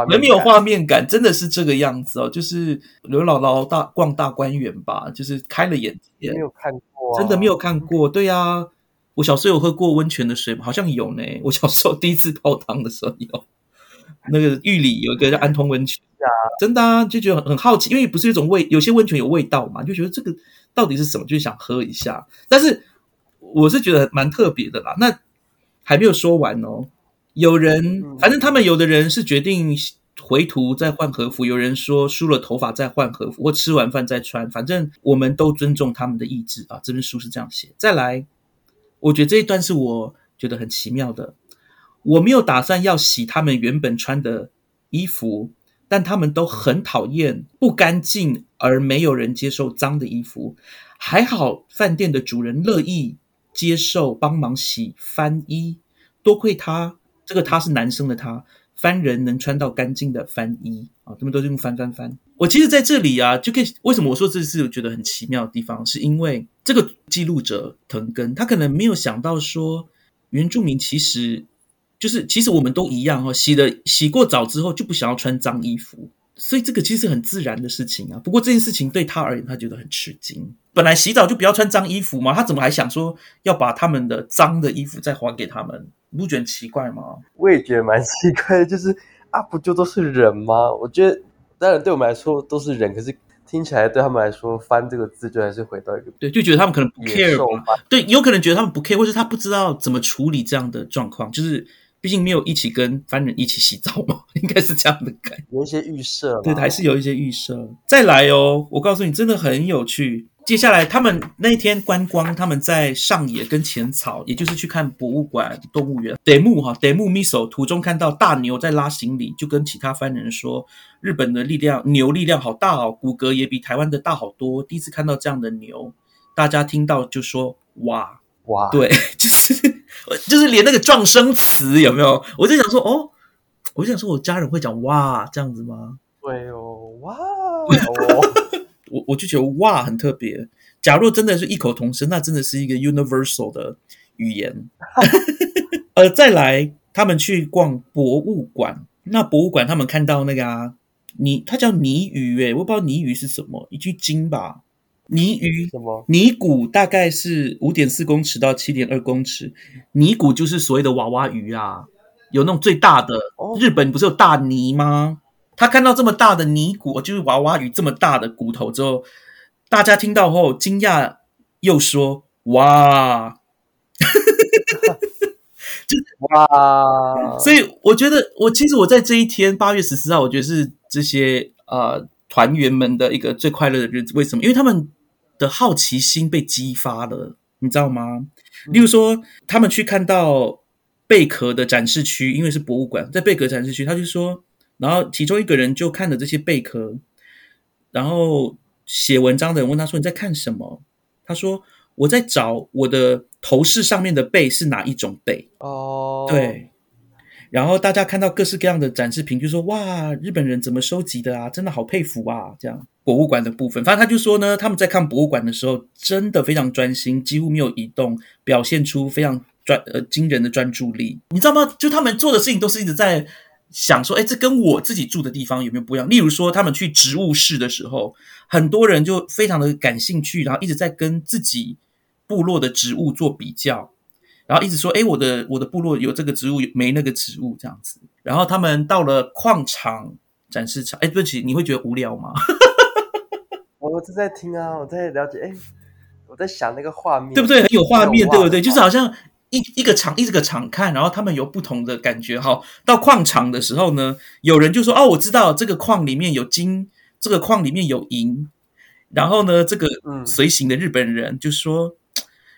人没有画面感，真的是这个样子哦。就是刘姥姥大逛大观园吧，就是开了眼界。没有看过，真的没有看过。对呀，我小时候有喝过温泉的水好像有呢。我小时候第一次泡汤的时候有，那个玉里有一个叫安通温泉，啊真的啊，就觉得很好奇，因为不是一种味，有些温泉有味道嘛，就觉得这个到底是什么，就想喝一下。但是我是觉得蛮特别的啦。那还没有说完哦，有人，反正他们有的人是决定回图再换和服，有人说梳了头发再换和服，或吃完饭再穿，反正我们都尊重他们的意志啊。这本书是这样写。再来，我觉得这一段是我觉得很奇妙的。我没有打算要洗他们原本穿的衣服，但他们都很讨厌不干净而没有人接受脏的衣服。还好饭店的主人乐意接受帮忙洗翻衣，多亏他，这个他是男生的他。翻人能穿到干净的翻衣啊，他们都是用翻翻翻。我其实在这里啊，就可以为什么我说这是觉得很奇妙的地方，是因为这个记录者藤根，他可能没有想到说，原住民其实就是其实我们都一样哈，洗了洗过澡之后就不想要穿脏衣服，所以这个其实很自然的事情啊。不过这件事情对他而言，他觉得很吃惊。本来洗澡就不要穿脏衣服嘛，他怎么还想说要把他们的脏的衣服再还给他们？你不觉得奇怪吗？我也觉得蛮奇怪的，就是啊，不就都是人吗？我觉得当然对我们来说都是人，可是听起来对他们来说，翻这个字就还是回到一个对，就觉得他们可能不 care 吧？对，有可能觉得他们不 care，或是他不知道怎么处理这样的状况，就是毕竟没有一起跟番人一起洗澡嘛，应该是这样的感觉，有一些预设，对，还是有一些预设。再来哦，我告诉你，真的很有趣。接下来，他们那天观光，他们在上野跟浅草，也就是去看博物馆、动物园。德木哈，德木 miso 途中看到大牛在拉行李，就跟其他番人说：“日本的力量，牛力量好大哦，骨骼也比台湾的大好多。”第一次看到这样的牛，大家听到就说：“哇哇！”对，就是就是连那个撞声词有没有？我就想说，哦，我就想说，我家人会讲“哇”这样子吗？对哦，哇哦！我我就觉得哇，很特别。假若真的是异口同声，那真的是一个 universal 的语言。呃，再来，他们去逛博物馆，那博物馆他们看到那个啊，泥，它叫泥鱼，诶，我不知道泥鱼是什么，一句鲸吧？泥鱼什么？泥骨大概是五点四公尺到七点二公尺，泥骨就是所谓的娃娃鱼啊，有那种最大的。日本不是有大泥吗？他看到这么大的泥骨，就是娃娃鱼这么大的骨头之后，大家听到后惊讶，又说：“哇 就哇！”所以我觉得，我其实我在这一天八月十四号，我觉得是这些呃团员们的一个最快乐的日子。为什么？因为他们的好奇心被激发了，你知道吗？例如说，他们去看到贝壳的展示区，因为是博物馆，在贝壳展示区，他就说。然后其中一个人就看着这些贝壳，然后写文章的人问他说：“你在看什么？”他说：“我在找我的头饰上面的贝是哪一种贝。”哦，对。然后大家看到各式各样的展示品，就说：“哇，日本人怎么收集的啊？真的好佩服啊！”这样博物馆的部分，反正他就说呢，他们在看博物馆的时候真的非常专心，几乎没有移动，表现出非常专呃惊人的专注力。你知道吗？就他们做的事情都是一直在。想说，哎，这跟我自己住的地方有没有不一样？例如说，他们去植物室的时候，很多人就非常的感兴趣，然后一直在跟自己部落的植物做比较，然后一直说，哎，我的我的部落有这个植物，没那个植物这样子。然后他们到了矿场展示场，哎，对不起，你会觉得无聊吗？我正在听啊，我在了解，哎，我在想那个画面，对不对？很有画面，对不对？就是好像。一一个场一个场看，然后他们有不同的感觉。好，到矿场的时候呢，有人就说：“哦，我知道这个矿里面有金，这个矿里面有银。”然后呢，这个随行的日本人就说：“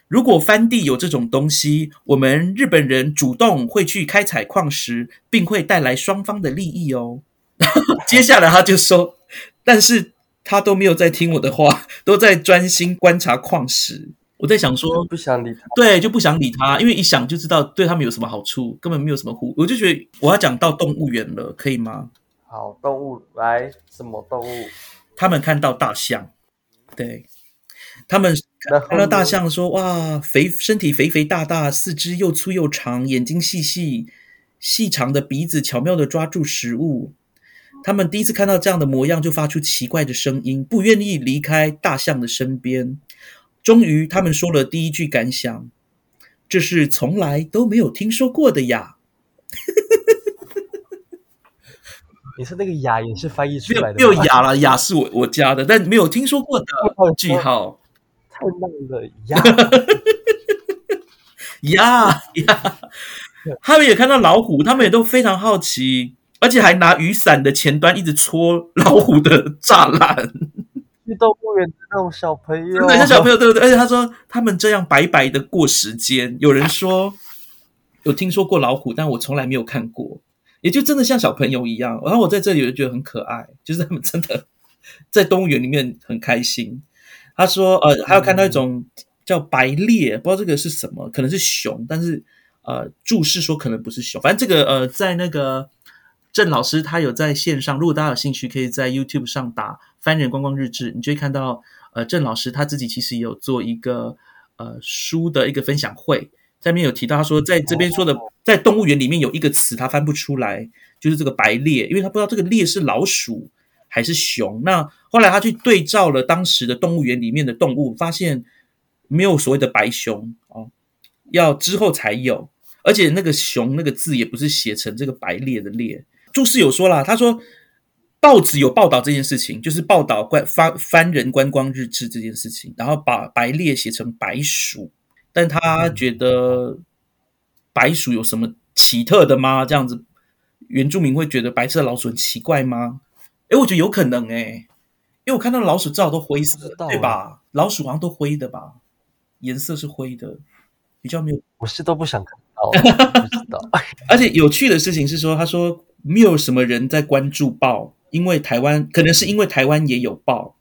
如果翻地有这种东西，我们日本人主动会去开采矿石，并会带来双方的利益哦。”然 后接下来他就说：“但是他都没有在听我的话，都在专心观察矿石。”我在想说，不想理他，对，就不想理他，因为一想就知道对他们有什么好处，根本没有什么互。我就觉得我要讲到动物园了，可以吗？好，动物来，什么动物？他们看到大象，对，他们看到大象说：“哇，肥身体肥肥大大，四肢又粗又长，眼睛细细细长的鼻子巧妙的抓住食物。”他们第一次看到这样的模样，就发出奇怪的声音，不愿意离开大象的身边。终于，他们说了第一句感想：“这是从来都没有听说过的呀。”你说那个“雅”也是翻译出来的？没有“雅”了，“雅”是我我加的，但没有听说过的句号。太浪了，“雅” 呀呀！他们也看到老虎，他们也都非常好奇而且还拿雨伞的前端一直戳老虎的栅栏。去动物园的那种小朋友，真的像小朋友，对不对？而且他说他们这样白白的过时间。有人说有听说过老虎，但我从来没有看过，也就真的像小朋友一样。然后我在这里就觉得很可爱，就是他们真的在动物园里面很开心。他说，呃，还有看到一种叫白鬣，不知道这个是什么，可能是熊，但是呃，注释说可能不是熊。反正这个呃，在那个郑老师他有在线上，如果大家有兴趣，可以在 YouTube 上打。翻人观光日志，你就会看到，呃，郑老师他自己其实也有做一个呃书的一个分享会，在面有提到，他说在这边说的，在动物园里面有一个词他翻不出来，就是这个白鬣，因为他不知道这个鬣是老鼠还是熊。那后来他去对照了当时的动物园里面的动物，发现没有所谓的白熊哦，要之后才有，而且那个熊那个字也不是写成这个白鬣的鬣。注释有说了，他说。报纸有报道这件事情，就是报道观翻翻人观光日志这件事情，然后把白鬣写成白鼠，但他觉得白鼠有什么奇特的吗？这样子原住民会觉得白色老鼠很奇怪吗？哎，我觉得有可能哎，因为我看到老鼠至少都灰色，对吧？老鼠好像都灰的吧，颜色是灰的，比较没有。我是都不想看到，不知道。而且有趣的事情是说，他说没有什么人在关注豹。因为台湾可能是因为台湾也有豹，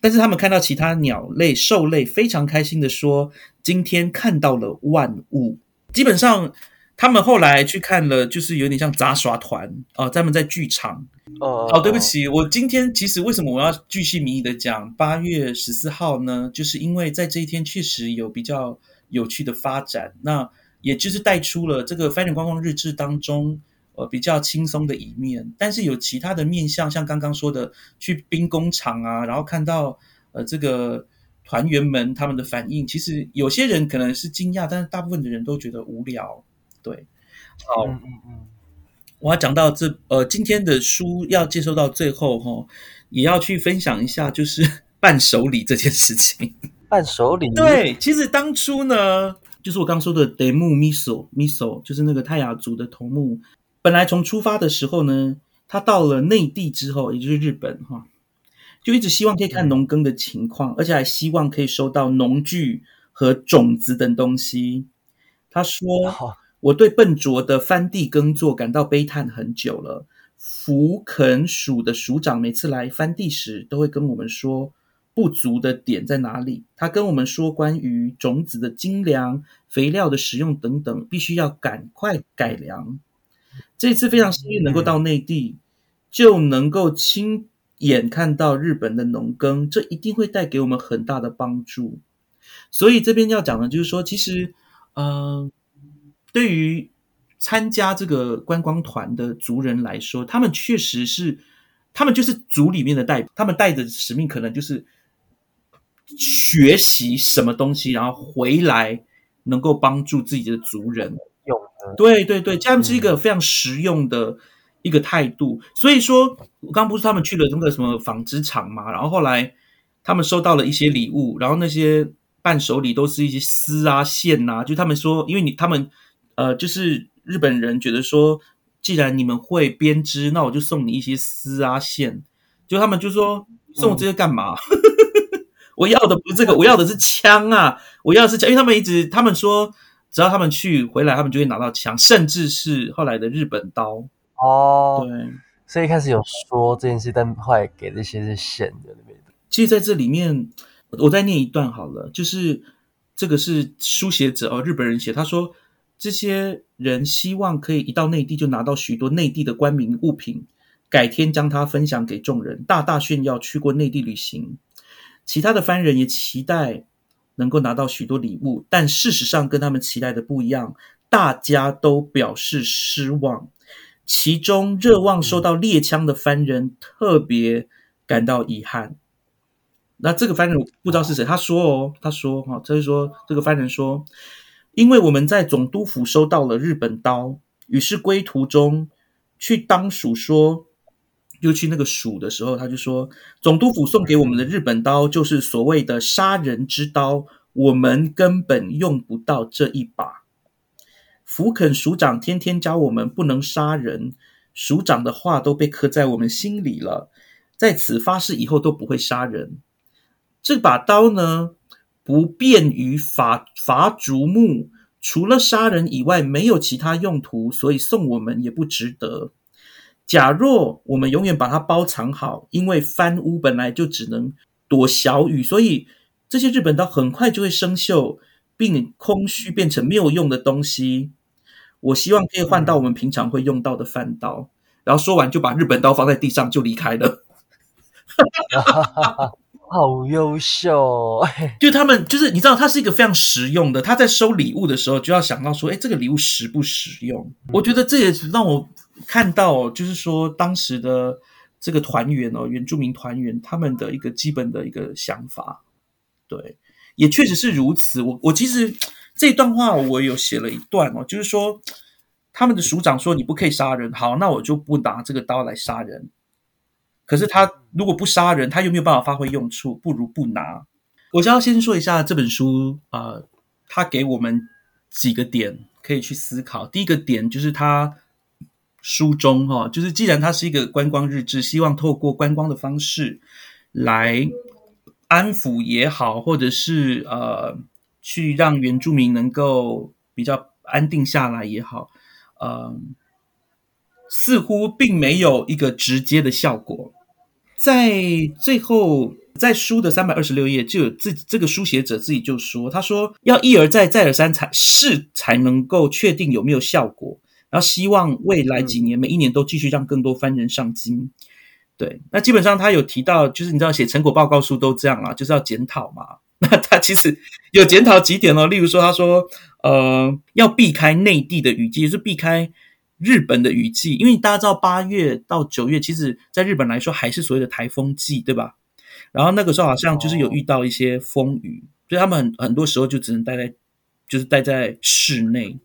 但是他们看到其他鸟类、兽类非常开心的说：“今天看到了万物。”基本上，他们后来去看了，就是有点像杂耍团啊，他们在剧场。哦哦，对不起，我今天其实为什么我要巨细靡遗的讲八月十四号呢？就是因为在这一天确实有比较有趣的发展，那也就是带出了这个《翻人观光日志》当中。呃，比较轻松的一面，但是有其他的面向，像刚刚说的去兵工厂啊，然后看到呃这个团员们他们的反应，其实有些人可能是惊讶，但是大部分的人都觉得无聊。对，好，嗯嗯嗯，我要讲到这，呃，今天的书要接收到最后哈，也要去分享一下，就是 伴手礼这件事情。伴手礼，对，其实当初呢，就是我刚说的德木 miso miso，就是那个泰雅族的头目。本来从出发的时候呢，他到了内地之后，也就是日本哈，就一直希望可以看农耕的情况，而且还希望可以收到农具和种子等东西。他说：“我对笨拙的翻地耕作感到悲叹很久了。福垦署的署长每次来翻地时，都会跟我们说不足的点在哪里。他跟我们说，关于种子的精良、肥料的使用等等，必须要赶快改良。”这次非常幸运能够到内地，就能够亲眼看到日本的农耕，这一定会带给我们很大的帮助。所以这边要讲的，就是说，其实，呃，对于参加这个观光团的族人来说，他们确实是，他们就是族里面的代表，他们带着使命，可能就是学习什么东西，然后回来能够帮助自己的族人。对对对，这样是一个非常实用的一个态度。所以说，我刚不是他们去了那个什么纺织厂嘛，然后后来他们收到了一些礼物，然后那些伴手礼都是一些丝啊线啊，就他们说，因为你他们呃，就是日本人觉得说，既然你们会编织，那我就送你一些丝啊线。就他们就说送我这些干嘛？我要的不是这个，我要的是枪啊！我要的是枪，因为他们一直他们说。只要他们去回来，他们就会拿到枪，甚至是后来的日本刀哦。对，所以一开始有说这件事，但后来给那些是线的那边。其实在这里面，我再念一段好了，就是这个是书写者哦，日本人写，他说这些人希望可以一到内地就拿到许多内地的官民物品，改天将它分享给众人，大大炫耀去过内地旅行。其他的番人也期待。能够拿到许多礼物，但事实上跟他们期待的不一样，大家都表示失望。其中热望收到猎枪的番人特别感到遗憾。那这个番人不知道是谁，他说哦，他说哈，他就说这个番人说，因为我们在总督府收到了日本刀，于是归途中去当属说。又去那个蜀的时候，他就说：“总督府送给我们的日本刀，就是所谓的杀人之刀，我们根本用不到这一把。福肯署长天天教我们不能杀人，署长的话都被刻在我们心里了，在此发誓以后都不会杀人。这把刀呢，不便于伐伐竹木，除了杀人以外，没有其他用途，所以送我们也不值得。假若我们永远把它包藏好，因为翻屋本来就只能躲小雨，所以这些日本刀很快就会生锈，并空虚变成没有用的东西。我希望可以换到我们平常会用到的饭刀。然后说完就把日本刀放在地上就离开了。好优秀！就他们就是你知道，他是一个非常实用的。他在收礼物的时候就要想到说，哎，这个礼物实不实用？我觉得这也让我看到，就是说当时的这个团员哦，原住民团员他们的一个基本的一个想法。对，也确实是如此。我我其实这段话我有写了一段哦，就是说他们的署长说你不可以杀人，好，那我就不拿这个刀来杀人。可是他如果不杀人，他又没有办法发挥用处，不如不拿。我就要先说一下这本书啊，他给我们几个点可以去思考。第一个点就是他书中哈，就是既然它是一个观光日志，希望透过观光的方式来安抚也好，或者是呃去让原住民能够比较安定下来也好，呃，似乎并没有一个直接的效果。在最后，在书的三百二十六页，就有自这个书写者自己就说：“他说要一而再、再而三才试，才能够确定有没有效果。然后希望未来几年，每一年都继续让更多番人上京。对，那基本上他有提到，就是你知道写成果报告书都这样啊，就是要检讨嘛。那他其实有检讨几点哦，例如说，他说呃，要避开内地的雨季，就是避开。”日本的雨季，因为大家知道八月到九月，其实在日本来说还是所谓的台风季，对吧？然后那个时候好像就是有遇到一些风雨，所以他们很很多时候就只能待在，就是待在室内。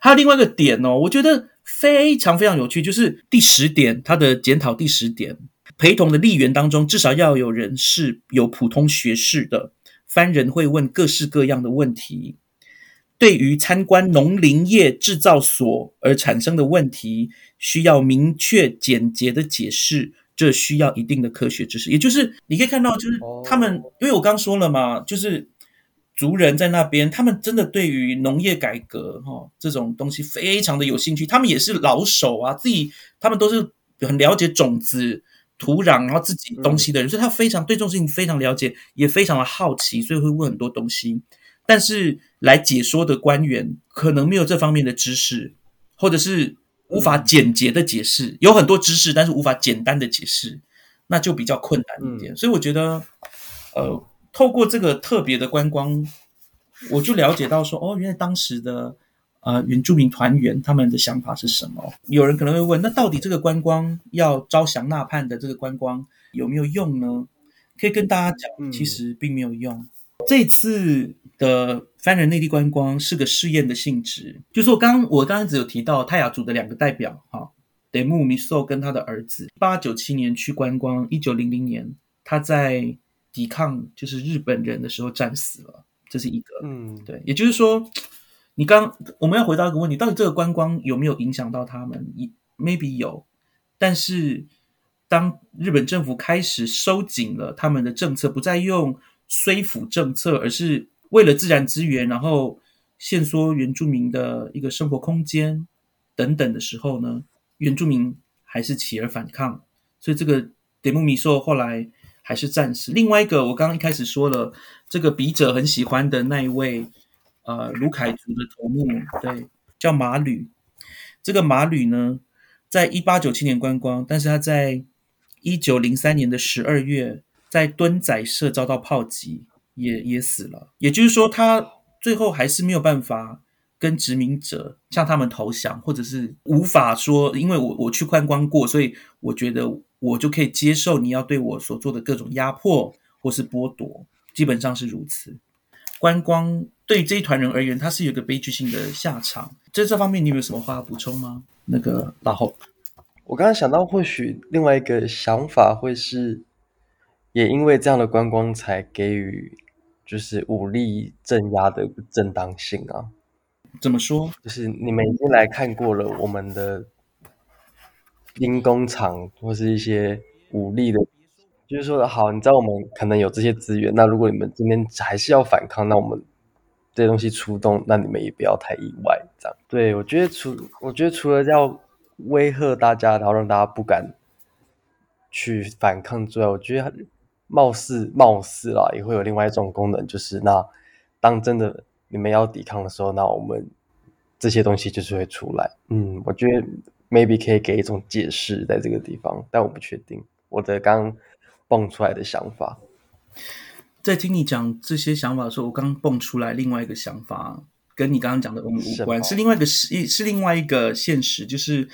还有另外一个点哦，我觉得非常非常有趣，就是第十点，他的检讨第十点，陪同的吏员当中至少要有人是有普通学士的，番人会问各式各样的问题。对于参观农林业制造所而产生的问题，需要明确简洁的解释，这需要一定的科学知识。也就是你可以看到，就是他们，因为我刚说了嘛，就是族人在那边，他们真的对于农业改革哈这种东西非常的有兴趣。他们也是老手啊，自己他们都是很了解种子、土壤，然后自己东西的人，所以他非常对这种事情非常了解，也非常的好奇，所以会问很多东西。但是来解说的官员可能没有这方面的知识，或者是无法简洁的解释，有很多知识，但是无法简单的解释，那就比较困难一点。所以我觉得，呃，透过这个特别的观光，我就了解到说，哦，原来当时的呃原住民团员他们的想法是什么。有人可能会问，那到底这个观光要招降纳叛的这个观光有没有用呢？可以跟大家讲，其实并没有用。这次的番人内地观光是个试验的性质，就是我刚我刚刚只有提到泰雅族的两个代表哈，德木米寿跟他的儿子，八九七年去观光，一九零零年他在抵抗就是日本人的时候战死了，这是一个，嗯，对，也就是说，你刚我们要回到一个问题，到底这个观光有没有影响到他们？maybe 有，但是当日本政府开始收紧了他们的政策，不再用。虽府政策，而是为了自然资源，然后限缩原住民的一个生活空间等等的时候呢，原住民还是起而反抗，所以这个德木米寿后来还是战士。另外一个，我刚刚一开始说了，这个笔者很喜欢的那一位，呃，卢凯族的头目，对，叫马吕。这个马吕呢，在一八九七年观光，但是他在一九零三年的十二月。在敦仔社遭到炮击，也也死了。也就是说，他最后还是没有办法跟殖民者向他们投降，或者是无法说，因为我我去观光过，所以我觉得我就可以接受你要对我所做的各种压迫或是剥夺，基本上是如此。观光对这一团人而言，它是有个悲剧性的下场。在这方面，你有什么话补充吗？那个然后，我刚刚想到，或许另外一个想法会是。也因为这样的观光，才给予就是武力镇压的正当性啊？怎么说？就是你们已经来看过了我们的兵工厂或是一些武力的，就是说好，你知道我们可能有这些资源，那如果你们今天还是要反抗，那我们这些东西出动，那你们也不要太意外，这样。对我觉得除我觉得除了要威吓大家，然后让大家不敢去反抗之外，我觉得貌似貌似啦，也会有另外一种功能，就是那当真的你们要抵抗的时候，那我们这些东西就是会出来。嗯，我觉得。Maybe 可以给一种解释在这个地方，但我不确定我的刚蹦出来的想法。在听你讲这些想法的时候，我刚蹦出来另外一个想法，跟你刚刚讲的我们无关，是另外一个是是另外一个现实，就是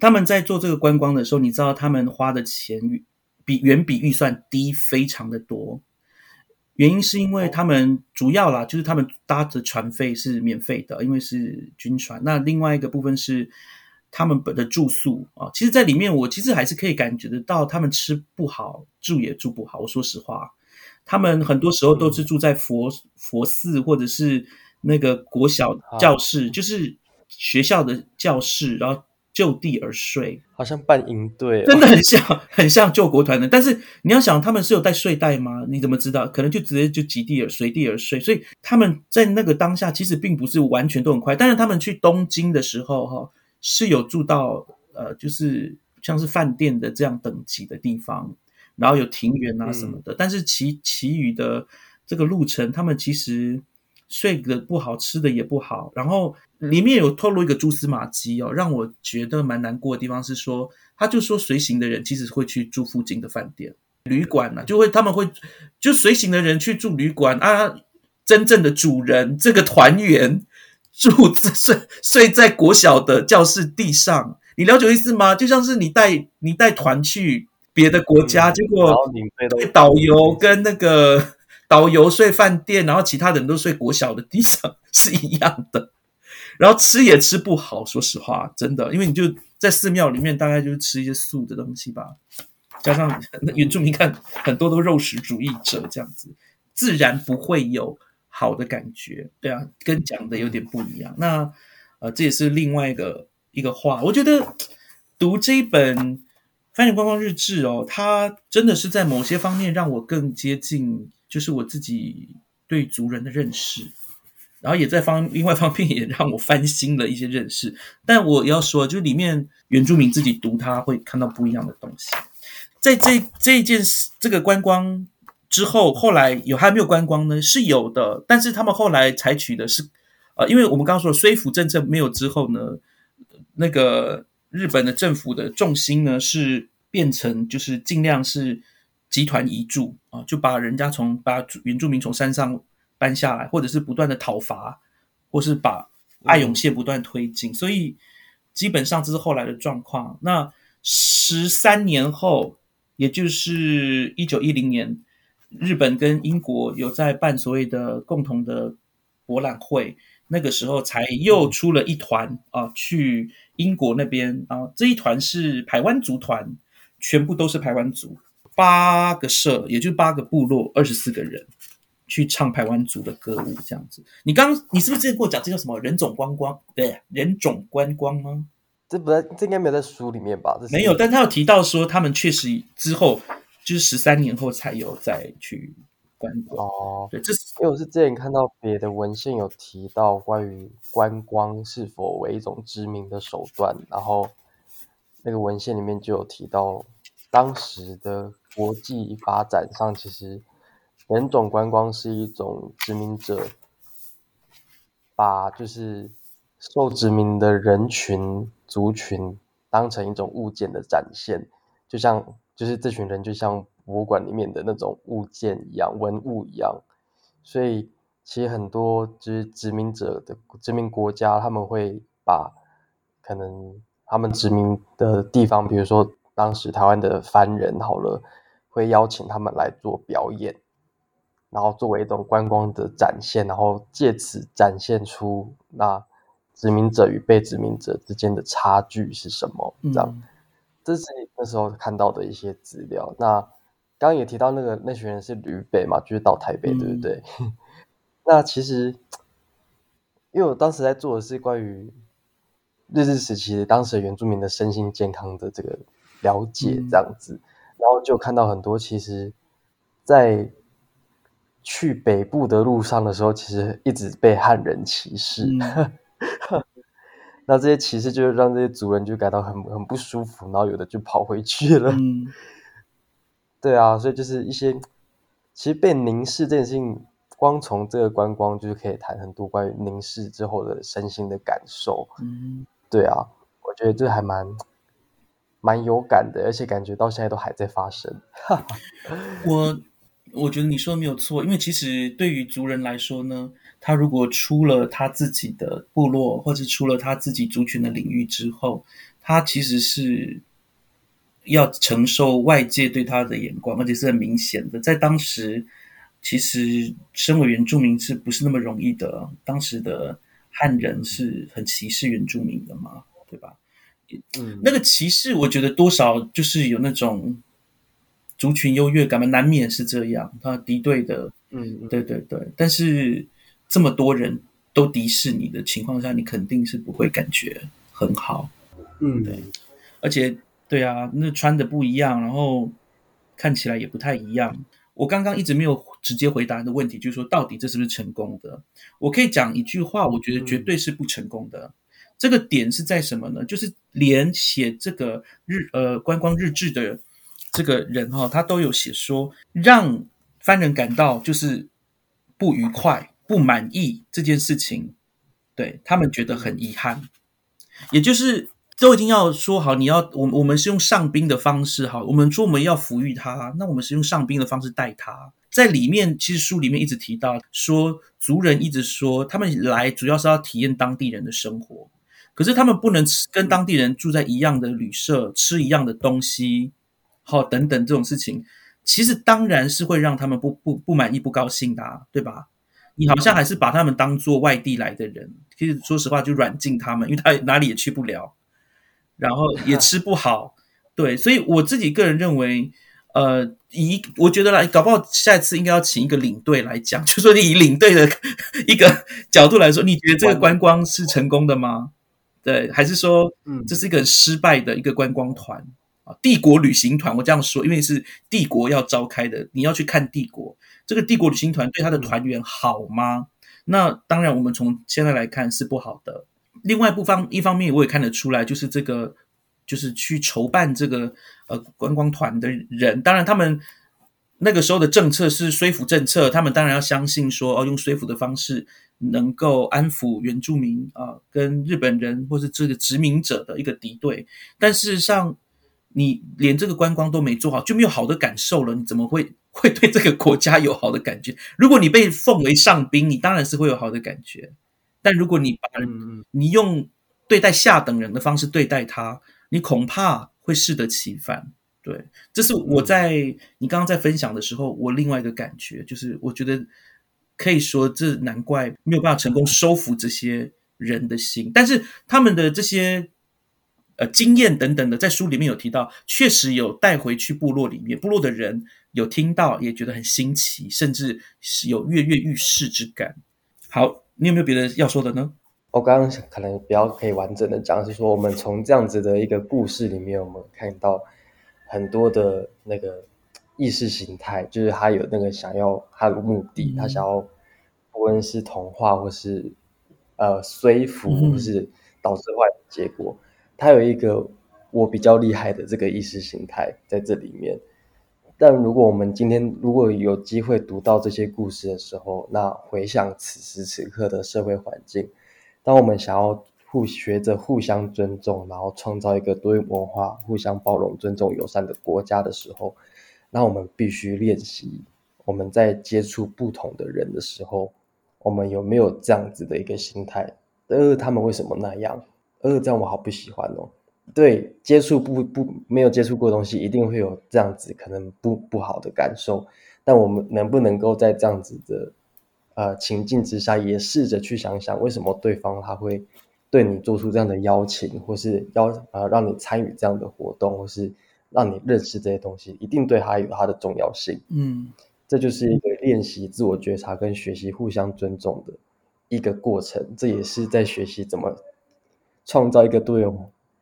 他们在做这个观光的时候，你知道他们花的钱比远比预算低非常的多。原因是因为他们主要啦，就是他们搭的船费是免费的，因为是军船。那另外一个部分是。他们本的住宿啊，其实，在里面我其实还是可以感觉得到，他们吃不好，住也住不好。我说实话，他们很多时候都是住在佛佛寺或者是那个国小教室，就是学校的教室，然后就地而睡，好像办营队，真的很像，很像救国团的。但是你要想，他们是有带睡袋吗？你怎么知道？可能就直接就极地而随地而睡。所以他们在那个当下，其实并不是完全都很快。但是他们去东京的时候，哈。是有住到呃，就是像是饭店的这样等级的地方，然后有庭园啊什么的。但是其其余的这个路程，他们其实睡的不好，吃的也不好。然后里面有透露一个蛛丝马迹哦，让我觉得蛮难过的地方是说，他就说随行的人其实会去住附近的饭店、旅馆呢，就会他们会就随行的人去住旅馆啊，真正的主人这个团员。住 睡睡在国小的教室地上，你了解意思吗？就像是你带你带团去别的国家，结果导游跟那个导游睡饭店，然后其他人都睡国小的地上是一样的，然后吃也吃不好。说实话，真的，因为你就在寺庙里面，大概就是吃一些素的东西吧，加上原住民看很多都肉食主义者这样子，自然不会有。好的感觉，对啊，跟讲的有点不一样。那呃，这也是另外一个一个话。我觉得读这一本《翻译观光日志》哦，它真的是在某些方面让我更接近，就是我自己对族人的认识。然后也在方另外方面也让我翻新了一些认识。但我要说，就里面原住民自己读，他会看到不一样的东西。在这这件事，这个观光。之后，后来有还没有观光呢？是有的，但是他们后来采取的是，呃，因为我们刚刚说虽府政策没有之后呢，那个日本的政府的重心呢是变成就是尽量是集团移住啊，就把人家从把原住民从山上搬下来，或者是不断的讨伐，或是把爱永线不断推进，所以基本上这是后来的状况。那十三年后，也就是一九一零年。日本跟英国有在办所谓的共同的博览会，那个时候才又出了一团啊，去英国那边啊，这一团是台湾族团，全部都是台湾族，八个社，也就八个部落，二十四个人去唱台湾族的歌舞，这样子。你刚你是不是之前跟我讲这叫什么人种观光？对，人种观光吗？这不在，这应该没有在书里面吧？没有，但他有提到说他们确实之后。就是十三年后才有再去观光哦，对，这是因为我是之前看到别的文献有提到关于观光是否为一种知名的手段，然后那个文献里面就有提到，当时的国际发展上，其实人种观光是一种殖民者把就是受殖民的人群族群当成一种物件的展现，就像。就是这群人就像博物馆里面的那种物件一样，文物一样，所以其实很多就是殖民者的殖民国家，他们会把可能他们殖民的地方，比如说当时台湾的番人，好了，会邀请他们来做表演，然后作为一种观光的展现，然后借此展现出那殖民者与被殖民者之间的差距是什么，这样。这是那时候看到的一些资料。那刚刚也提到那个那群人是旅北嘛，就是到台北，对不对？那其实，因为我当时在做的是关于日治时期当时原住民的身心健康的这个了解嗯这样子，然后就看到很多其实，在去北部的路上的时候，其实一直被汉人歧视。嗯 那这些歧视就让这些族人就感到很很不舒服，然后有的就跑回去了。嗯 对啊，所以就是一些其实被凝视这件事情，光从这个观光就是可以谈很多关于凝视之后的身心的感受。嗯，对啊，我觉得这还蛮蛮有感的，而且感觉到现在都还在发生。我我觉得你说的没有错，因为其实对于族人来说呢，他如果出了他自己的部落，或者出了他自己族群的领域之后，他其实是要承受外界对他的眼光，而且是很明显的。在当时，其实身为原住民是不是那么容易的？当时的汉人是很歧视原住民的嘛，对吧？嗯，那个歧视，我觉得多少就是有那种族群优越感嘛，难免是这样。他敌对的，嗯嗯对对对，但是这么多人都敌视你的情况下，你肯定是不会感觉很好。嗯，对而且，对啊，那穿的不一样，然后看起来也不太一样。我刚刚一直没有直接回答你的问题，就是说到底这是不是成功的？我可以讲一句话，我觉得绝对是不成功的。这个点是在什么呢？就是连写这个日呃观光日志的这个人哈、他都有写说，让番人感到就是不愉快、不满意这件事情，对他们觉得很遗憾。也就是都已经要说好，你要我我们是用上宾的方式哈，我们说我们要抚育他，那我们是用上宾的方式带他。在里面，其实书里面一直提到说，族人一直说他们来主要是要体验当地人的生活，可是他们不能吃跟当地人住在一样的旅社，吃一样的东西，好等等这种事情，其实当然是会让他们不不不满意、不高兴的、对吧？你好像还是把他们当做外地来的人，其实说实话就软禁他们，因为他哪里也去不了，然后也吃不好，对，所以我自己个人认为，呃，以我觉得来，搞不好下一次应该要请一个领队来讲，就说你以领队的 一个角度来说，你觉得这个观光是成功的吗？对，还是说嗯。这是一个很失败的一个观光团啊？帝国旅行团，我这样说，因为是帝国要召开的，你要去看帝国，这个帝国旅行团对他的团员好吗？那当然，我们从现在来看是不好的。另外不方一方面，我也看得出来，就是这个就是去筹办这个呃观光团的人，当然他们那个时候的政策是说服政策，他们当然要相信说哦，用说服的方式能够安抚原住民啊、跟日本人或是这个殖民者的一个敌对。但事实上，你连这个观光都没做好，就没有好的感受了，你怎么会会对这个国家有好的感觉？如果你被奉为上宾，你当然是会有好的感觉。但如果你把你用对待下等人的方式对待他，你恐怕会适得其反。对，这是我在你刚刚在分享的时候，我另外一个感觉就是，我觉得可以说这难怪没有办法成功收服这些人的心，但是他们的这些呃经验等等的，在书里面有提到，确实有带回去部落里面，部落的人有听到，也觉得很新奇，甚至是有跃跃欲试之感。好，你有没有别的要说的呢？我刚刚可能比较可以完整的讲，是说我们从这样子的一个故事里面，我们看到很多的那个意识形态，就是他有那个想要他的目的，嗯他想要不论是同化或是呃说服，嗯或是导致坏的结果，他有一个我比较厉害的这个意识形态在这里面。但如果我们今天如果有机会读到这些故事的时候，那回想此时此刻的社会环境，当我们想要互学着互相尊重，然后创造一个多元文化、互相包容、尊重、友善的国家的时候，那我们必须练习我们在接触不同的人的时候，我们有没有这样子的一个心态？呃，他们为什么那样？呃，这样我好不喜欢哦。对，接触不不没有接触过的东西，一定会有这样子可能不不好的感受。但我们能不能够在这样子的呃情境之下，也试着去想想，为什么对方他会对你做出这样的邀请，或是邀呃让你参与这样的活动，或是让你认识这些东西，一定对他有他的重要性。嗯这就是一个练习自我觉察跟学习互相尊重的一个过程。这也是在学习怎么创造一个多元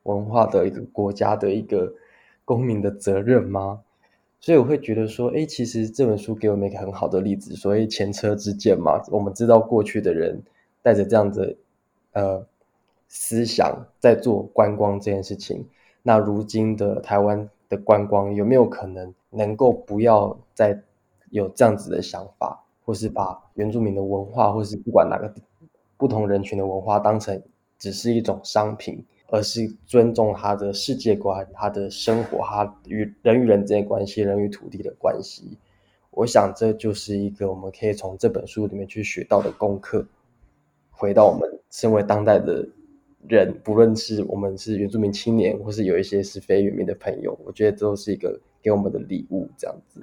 文化的一个国家的一个公民的责任吗？所以我会觉得说，哎，其实这本书给我们一个很好的例子，所谓前车之鉴嘛。我们知道过去的人带着这样的呃思想在做观光这件事情，那如今的台湾的观光有没有可能能够不要再有这样子的想法，或是把原住民的文化，或是不管哪个不同人群的文化当成只是一种商品？而是尊重他的世界观、他的生活、他与人与人之间关系、人与土地的关系。我想这就是一个我们可以从这本书里面去学到的功课。回到我们身为当代的人，不论是我们是原住民青年，或是有一些是非原民的朋友，我觉得都是一个给我们的礼物。这样子。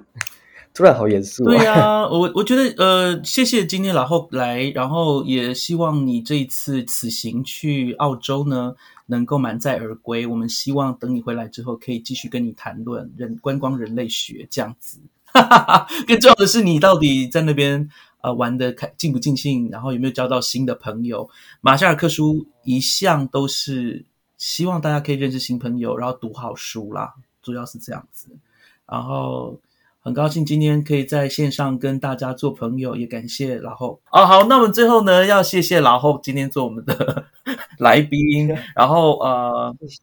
突然好严肃。对呀，我我觉得呃，谢谢今天老后来，然后也希望你这一次此行去澳洲呢，能够满载而归。我们希望等你回来之后，可以继续跟你谈论人观光人类学这样子。更重要的是，你到底在那边呃玩的开尽不尽兴，然后有没有交到新的朋友？马夏尔克书一向都是希望大家可以认识新朋友，然后读好书啦，主要是这样子，然后。很高兴今天可以在线上跟大家做朋友，也感谢老后哦。好，那我们最后呢，要谢谢老后今天做我们的 来宾，然后呃，谢谢，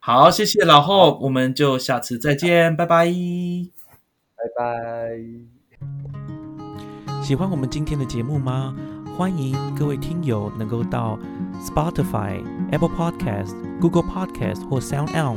好，谢谢老后，我们就下次再见，拜拜，拜拜。喜欢我们今天的节目吗？欢迎各位听友能够到 Spotify、Apple Podcast、Google Podcast 或 Sound On